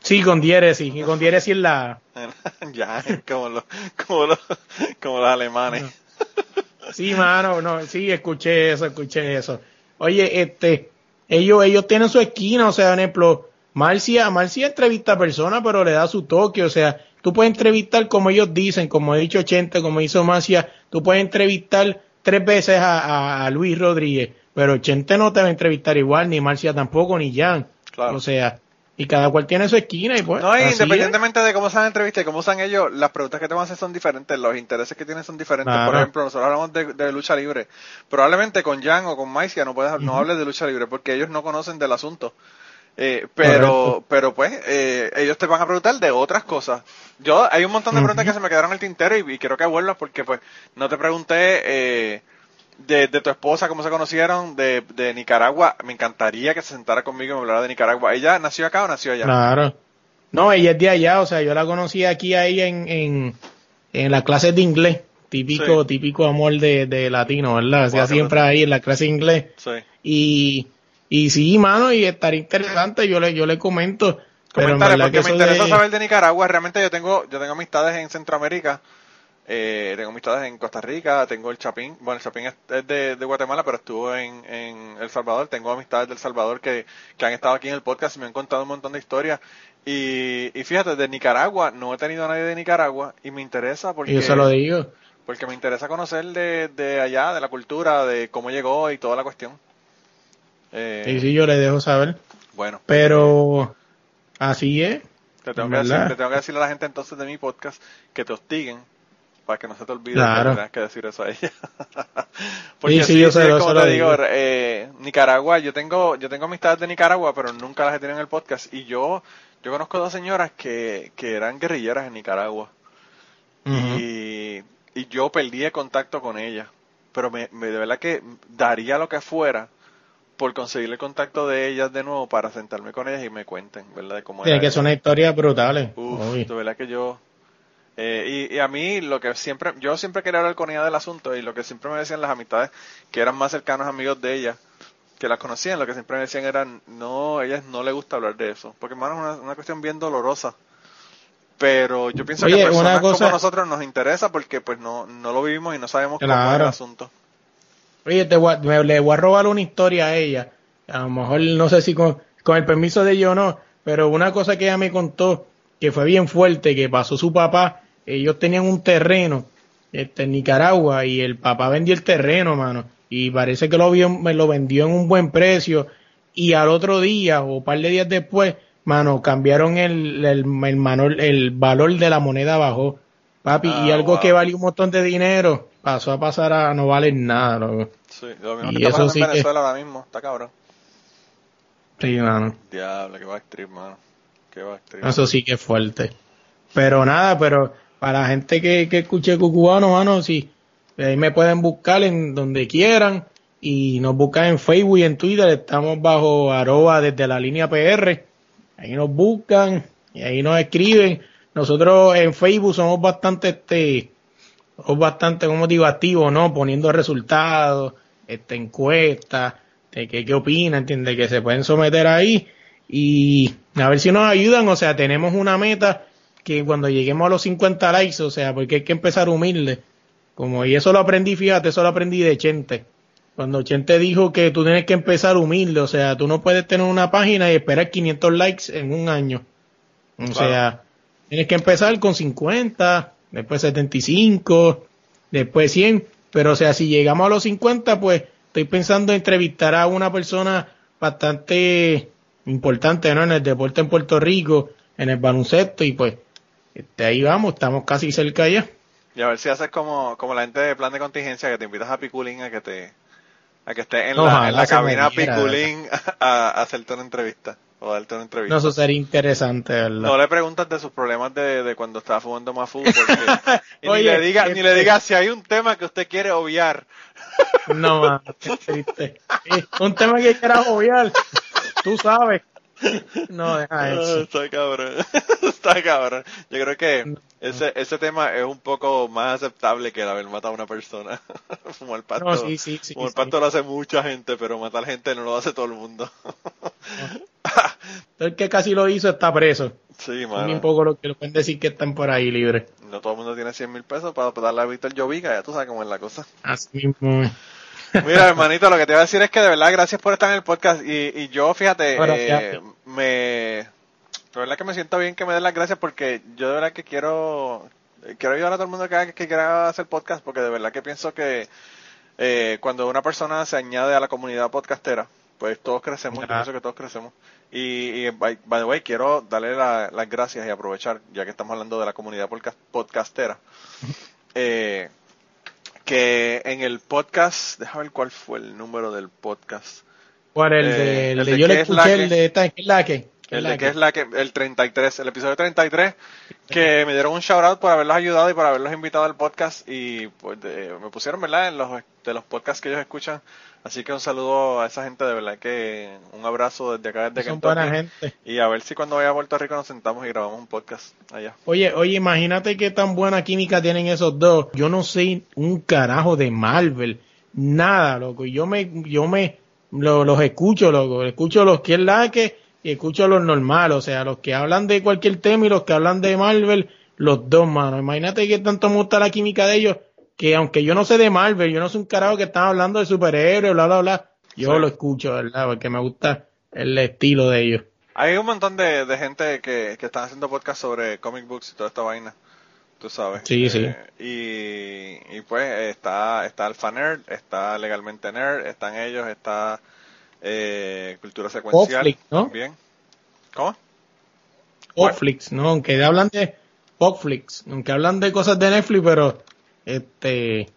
S2: Sí, con diéresis, y con diéresis en la,
S1: Jan, como los, como los, como los alemanes.
S2: Sí, mano, no, sí, escuché eso, escuché eso. Oye, este, ellos, ellos tienen su esquina, o sea, por ejemplo, Marcia, Marcia entrevista a personas, pero le da su toque, o sea, tú puedes entrevistar como ellos dicen, como ha dicho Chente, como hizo Marcia, tú puedes entrevistar tres veces a, a- a Luis Rodríguez, pero Chente no te va a entrevistar igual, ni Marcia tampoco, ni Jan.
S1: Claro.
S2: O sea, y cada cual tiene su esquina y pues.
S1: No, independientemente de cómo sean entrevistas y cómo sean ellos, las preguntas que te van a hacer son diferentes, los intereses que tienen son diferentes.
S2: Claro.
S1: Por ejemplo, nosotros hablamos de, de lucha libre. Probablemente con Jan o con Maicia no puedes, no hables de lucha libre porque ellos no conocen del asunto. Eh, pero,
S2: Correcto.
S1: pero pues, eh, ellos te van a preguntar de otras cosas. Yo, hay un montón de preguntas que se me quedaron en el tintero y, y quiero que vuelvas porque pues, no te pregunté, eh, de, de tu esposa, cómo se conocieron, de, de Nicaragua. Me encantaría que se sentara conmigo y me hablara de Nicaragua. ¿Ella nació acá o nació allá?
S2: Claro. No, ella es de allá, o sea, yo la conocí aquí a ella en, en, en las clases de inglés. Típico,
S1: Sí.
S2: típico amor de, de latino, ¿verdad? O sea,
S1: Bueno,
S2: siempre ahí en la clase de inglés.
S1: Sí.
S2: Y, y sí, mano, y estaría interesante, yo le, yo le comento. Verdad
S1: porque
S2: que
S1: me interesa
S2: de-
S1: saber de Nicaragua. Realmente yo tengo, yo tengo amistades en Centroamérica, eh, tengo amistades en Costa Rica, tengo el Chapín, bueno, el Chapín es, de, de Guatemala, pero estuvo en, en El Salvador, tengo amistades del Salvador que, que han estado aquí en el podcast y me han contado un montón de historias. Y, y fíjate, de Nicaragua, no he tenido a nadie de Nicaragua y me interesa porque,
S2: yo se lo digo.
S1: porque me interesa conocer de, de allá, de la cultura, de cómo llegó y toda la cuestión. Eh,
S2: Sí, sí, yo le dejo saber.
S1: Bueno,
S2: Pero así es.
S1: Te tengo,
S2: En
S1: que decir, tengo que decirle a la gente entonces de mi podcast que te hostiguen para que no se te olvide
S2: Claro.
S1: que tengas que decir eso a ella. Porque
S2: Sí, sí,
S1: sí,
S2: yo
S1: sí,
S2: lo-
S1: como te digo,
S2: digo.
S1: eh, Nicaragua, yo tengo, yo tengo amistades de Nicaragua, pero nunca las he tenido en el podcast y yo, yo conozco dos señoras que, que eran guerrilleras en Nicaragua y, y yo perdí el contacto con ellas. Pero me, me- de verdad que daría lo que fuera por conseguir el contacto de ellas de nuevo para sentarme con ellas y me cuenten, ¿verdad? De cómo
S2: Sí,
S1: era
S2: que
S1: eso.
S2: son historias brutales.
S1: Uf,
S2: Uy.
S1: de verdad que yo... eh, y, y a mí lo que siempre, yo siempre quería hablar con ella del asunto y lo que siempre me decían las amistades que eran más cercanos amigos de ella, que las conocían, lo que siempre me decían eran, no, a ellas no le gusta hablar de eso, porque hermano es una, una cuestión bien dolorosa. Pero yo pienso
S2: Oye,
S1: que
S2: una
S1: personas
S2: cosa-
S1: como nosotros nos interesa porque pues no, no lo vivimos y no sabemos cómo es el
S2: Claro.
S1: asunto.
S2: Oye, te voy a- me- le voy a robar una historia a ella. A lo mejor no sé si con, con el permiso de ella o no, pero una cosa que ella me contó que fue bien fuerte, que pasó su papá, ellos tenían un terreno este, en Nicaragua y el papá vendió el terreno, mano, y parece que lo, vio, me lo vendió en un buen precio y al otro día o un par de días después, mano, cambiaron el, el, el, valor de la moneda bajó. Papi, y
S1: Ah,
S2: algo
S1: wow.
S2: que valía un montón de dinero pasó a pasar a no valer nada, loco.
S1: Sí, lo mismo
S2: Y
S1: que está
S2: eso
S1: pasando
S2: sí
S1: en
S2: que-
S1: Venezuela ahora mismo, está cabrón.
S2: Sí, mano.
S1: Diablo, qué backtrip, mano. Qué backtrip.
S2: Eso sí que es fuerte. Pero nada, pero para la gente que, que escuche cucubano, mano, sí. Ahí me pueden buscar en donde quieran. Y nos buscan en Facebook y en Twitter. Estamos bajo arroba desde la línea PR. Ahí nos buscan y ahí nos escriben. Nosotros en Facebook somos bastante, este, somos bastante, como digo, ¿no? Poniendo resultados, este, encuestas, de qué, qué opinan, ¿entiendes? Que se pueden someter ahí y a ver si nos ayudan. O sea, tenemos una meta que cuando lleguemos a los 50 likes, o sea, porque hay que empezar humilde. Como, y eso lo aprendí, fíjate, eso lo aprendí de Chente. Cuando Chente dijo que tú tienes que empezar humilde, o sea, tú no puedes tener una página y esperar 500 likes en un año. O
S1: Claro.
S2: sea, tienes que empezar con 50, después 75, después 100, pero o sea, si llegamos a los 50, pues estoy pensando en entrevistar a una persona bastante importante, ¿no? En el deporte en Puerto Rico, en el baloncesto y pues este, ahí vamos, estamos casi cerca ya.
S1: Y a ver si haces como, como la gente de plan de contingencia que te invitas a Piculín a que te a que esté en
S2: Ojalá
S1: la, en la cabina. Piculín a, a hacerte una entrevista o darte una entrevista.
S2: No, eso sería interesante, ¿verdad?
S1: No le preguntas de sus problemas de, de cuando estaba fumando Mafu porque y ni
S2: Oye,
S1: ni le
S2: este-
S1: diga si hay un tema que usted quiere obviar.
S2: No, mano, qué triste. Un tema que quieras obviar, tú sabes. No, deja
S1: Ah,
S2: eso.
S1: Está cabrón. Está cabrón. Yo creo que ese, ese tema es un poco más aceptable que el haber matado a una persona. Fumar pasto.
S2: No, sí, sí, sí,
S1: Fumar pasto lo hace mucha gente, pero matar gente no lo hace todo el mundo.
S2: El que casi lo hizo está preso.
S1: sí, mano.
S2: poco los que lo pueden decir que están por ahí libres.
S1: No todo el mundo tiene 100 mil pesos para darle a Víctor Llovica, ya tú sabes cómo es la cosa.
S2: Así mismo.
S1: Mira, hermanito, lo que te iba a decir es que de verdad gracias por estar en el podcast y, y yo, fíjate, eh, me, de verdad que me siento bien que me den las gracias porque yo de verdad que quiero, quiero ayudar a todo el mundo que, que quiera hacer podcast porque de verdad que pienso que eh, cuando una persona se añade a la comunidad podcastera, pues todos crecemos, yo
S2: Ajá.
S1: pienso que todos crecemos. Y, y by, by the way, quiero darle la- las gracias y aprovechar, ya que estamos hablando de la comunidad podcast- podcastera, eh, que en el podcast, déjame ver cuál fue el número del podcast.
S2: ¿Cuál el
S1: Eh,
S2: de, el
S1: el
S2: de
S1: de
S2: yo le escuché el de ¿qué es la que? ¿Qué
S1: El de que es la que, el 33, el episodio 33, que me dieron un shout out por haberlos ayudado y por haberlos invitado al podcast y pues de- me pusieron, ¿verdad? En los, de los podcasts que ellos escuchan. Así que un saludo a esa gente, de verdad que un abrazo desde acá, desde
S2: Son
S1: Kentucky.
S2: buena gente.
S1: Y a ver si cuando vaya a Puerto Rico nos sentamos y grabamos un podcast allá.
S2: Oye, oye, imagínate qué tan buena química tienen esos dos. Yo no sé un carajo de Marvel, nada, loco. Y Yo me, yo me, lo- los escucho, loco. Escucho los que es la que y escucho los normales, o sea, los que hablan de cualquier tema y los que hablan de Marvel, los dos, mano. Imagínate qué tanto me gusta la química de ellos, que aunque yo no sé de Marvel, yo no sé un carajo que están hablando de superhéroes, bla, bla, bla. Yo
S1: Sí.
S2: lo escucho, ¿verdad? Porque me gusta el estilo de ellos.
S1: Hay un montón de, de gente que, que están haciendo podcast sobre comic books y toda esta vaina. Tú sabes.
S2: Sí, sí.
S1: Y, y pues está, está Alpha Nerd, está Legalmente Nerd, están ellos, está eh, Cultura Secuencial
S2: Popflix, ¿no?
S1: también. ¿Cómo?
S2: Popflix, ¿no? Aunque hablan de Popflix, aunque hablan de cosas de Netflix, pero este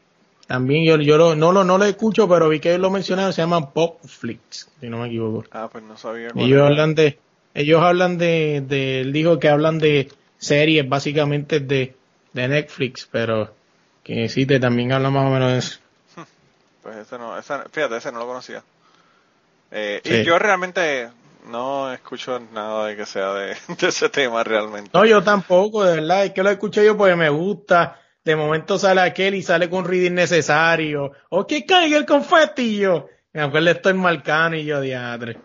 S2: también yo, yo lo- no lo no lo escucho, pero vi que lo mencionaron, se llaman Popflix, si no me equivoco.
S1: Ah, pues no sabía.
S2: Ellos
S1: era.
S2: hablan de ellos hablan de, de, él dijo que hablan de series básicamente de, de Netflix, pero que sí, te también habla más o menos de eso.
S1: Pues ese no, ese, fíjate, ese no lo conocía. Eh,
S2: Sí.
S1: Y yo realmente no escucho nada de que sea de, de ese tema realmente.
S2: No, yo tampoco, de verdad, es que lo escuché yo porque me gusta. De momento sale aquel y sale con un reading necesario. O que caiga el confeti y yo. Me acuerdo de esto en Marcano y yo, diadre.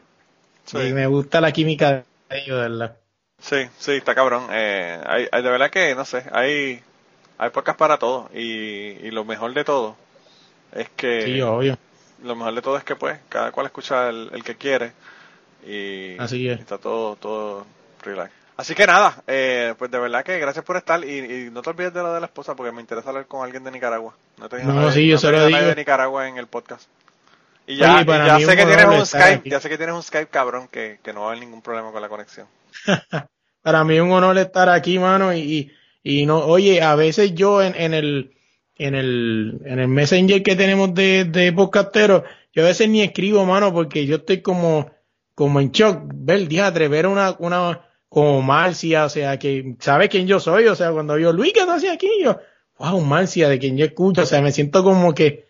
S1: Sí.
S2: Y me gusta la química de ellos, verdad.
S1: Sí, sí, está cabrón. Eh, hay, hay- de verdad que, no sé, hay, hay podcasts para todo. Y, y lo mejor de todo es que...
S2: Sí, obvio.
S1: lo mejor de todo es que pues cada cual escucha el, el que quiere y,
S2: Así es.
S1: y está todo todo relax así que nada eh, pues de verdad que gracias por estar y, y no te olvides de lo de la esposa porque me interesa hablar con alguien de Nicaragua no tenido
S2: No, sí, yo
S1: he
S2: se lo
S1: tenido nadie
S2: digo.
S1: de Nicaragua en el podcast y ya,
S2: Oye,
S1: ya sé que tienes un Skype
S2: aquí.
S1: ya sé que tienes un Skype cabrón que, que no va a haber ningún problema con la conexión
S2: Para mí es un honor estar aquí, mano, y, y, y no, oye, a veces yo en, en el, en el, en el messenger que tenemos de, de podcastero, yo a veces ni escribo, mano, porque yo estoy como, como en shock, ver, diadre, ver una, una, como Marcia, o sea, que sabe quién yo soy, o sea, cuando yo, Luis, ¿qué estás haciendo aquí? Yo, wow, Marcia, de quien yo escucho, o sea, me siento como que,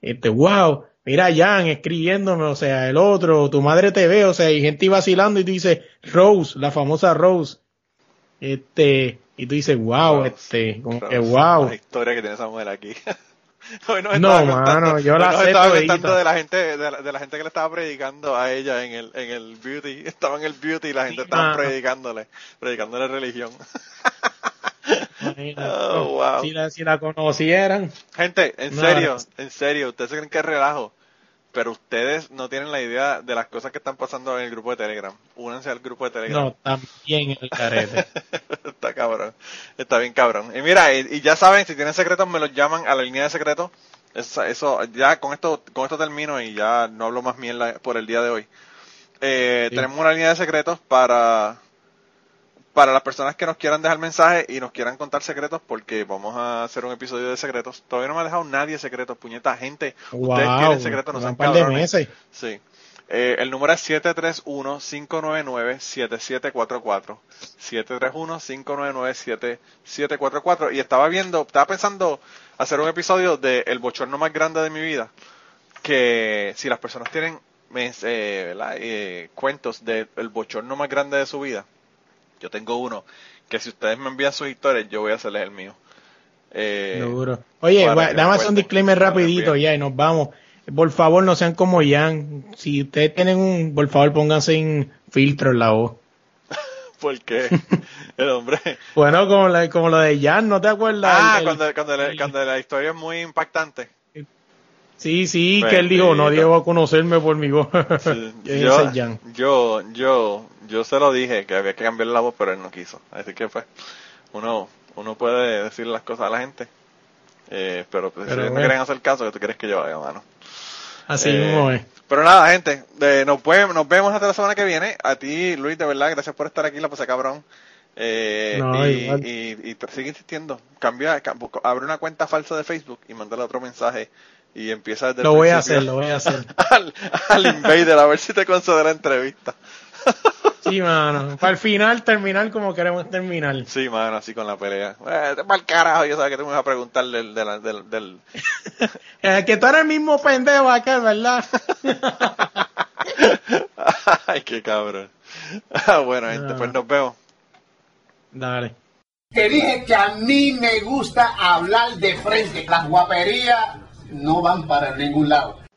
S2: este, wow, mira Jan escribiéndome, o sea, el otro, tu madre te ve, o sea, y gente vacilando y tú dices, Rose, la famosa Rose, este, y tú dices, wow,
S1: Rose,
S2: este, como que wow.
S1: la historia que tiene esa mujer aquí Hoy nos
S2: No,
S1: estaba contando-
S2: mano, yo
S1: hoy
S2: la
S1: nos
S2: sé
S1: estaba contando de la gente de la, de la gente que le estaba predicando a ella en el en el beauty estaba en el beauty y la gente
S2: Sí,
S1: estaba
S2: mano.
S1: predicándole predicándole religión. Oh, wow.
S2: si, la, si la conocieran,
S1: gente en
S2: No,
S1: serio en serio ustedes se creen que es relajo pero ustedes no tienen la idea de las cosas que están pasando en el grupo de Telegram únanse al grupo de Telegram
S2: no, también el carete.
S1: Está cabrón. Está bien cabrón. Y mira, y, y ya saben, si tienen secretos, me los llaman a la línea de secretos. Esa- Eso, ya con esto, con esto termino y ya no hablo más mierda por el día de hoy. Eh,
S2: Sí.
S1: Tenemos una línea de secretos para, para las personas que nos quieran dejar mensajes y nos quieran contar secretos porque vamos a hacer un episodio de secretos. Todavía no me ha dejado nadie secretos, puñeta, gente. Ustedes
S2: wow,
S1: tienen secretos, no sean
S2: par de
S1: cabrones.
S2: meses.
S1: Sí. Eh, el número es 731-599-7744. 731-599-7744. Y estaba viendo, estaba pensando hacer un episodio de El bochorno más grande de mi vida. Que si las personas tienen eh. Eh, cuentos del bochorno más grande de su vida, yo tengo uno. Que si ustedes me envían sus historias, yo voy a hacerles el mío. Eh,
S2: Seguro. Oye,
S1: que
S2: dame hacer un disclaimer rapidito ya y nos vamos. Por favor, no sean como Jan. Si ustedes tienen un, por favor, pónganse en filtro en la voz.
S1: Porque el hombre.
S2: Bueno, como, la, como lo de Jan, ¿no te acuerdas?
S1: Ah,
S2: El- el-
S1: cuando, cuando,
S2: el-
S1: cuando la historia es muy impactante.
S2: Sí, sí, que él dijo, no llevo a conocerme por mi voz.
S1: Sí, yo, yo, yo, yo se lo dije que había que cambiar la voz, pero él no quiso. Así que pues, uno, uno puede decir las cosas a la gente. Eh, pero pues,
S2: Pero
S1: si no quieren hacer caso, que tú quieres que yo haga, mano?
S2: Así
S1: Eh,
S2: mismo es.
S1: Pero nada, gente, de- nos, vemos, nos vemos hasta la semana que viene. A ti, Luis, de verdad, gracias por estar aquí, la pasé cabrón. Eh,
S2: No,
S1: y, y, y sigue insistiendo, cambia, cam- abre una cuenta falsa de Facebook y mándale otro mensaje y empieza desde el
S2: Lo voy a hacer, lo voy a hacer.
S1: al, al invader a ver si te concede la entrevista.
S2: Sí, mano. Para el final, terminar como queremos terminar.
S1: Sí, mano, así con la pelea. Eh, para el carajo, yo sabía que tú me vas a preguntar del, del, del, del-
S2: Eh, que tú eres el mismo pendejo acá, ¿verdad?
S1: Ay, qué cabrón. Ah, bueno, gente,
S2: Ah.
S1: pues nos vemos.
S2: Dale.
S3: Te dije que a mí me gusta hablar de frente. Las guaperías no van para ningún lado.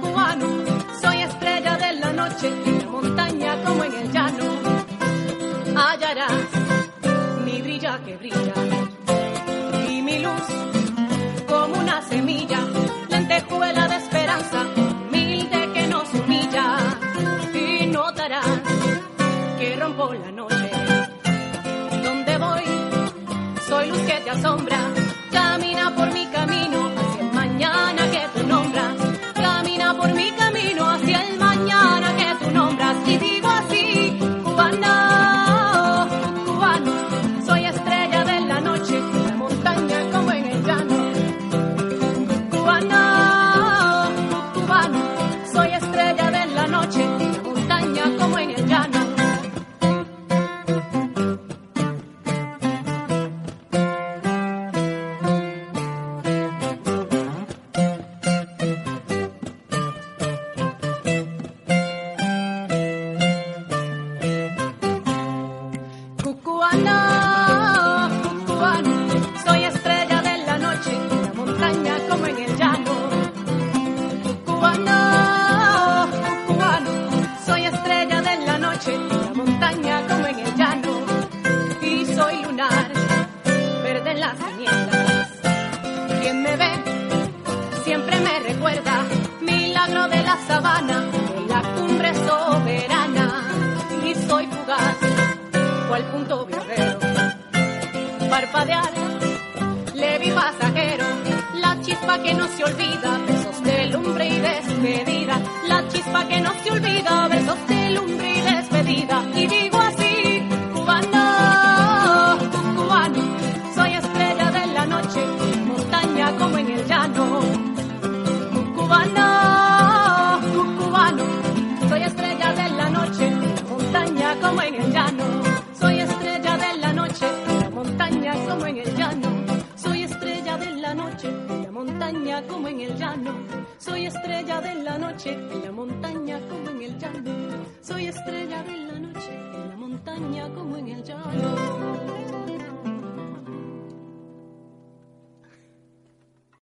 S5: cubano. Soy estrella de la noche en la montaña como en el llano. Hallarás mi brilla que brilla y mi luz como una semilla, lentejuela de esperanza, humilde que nos humilla. Y notarás que rompo la noche. Donde voy, soy luz que te asombra.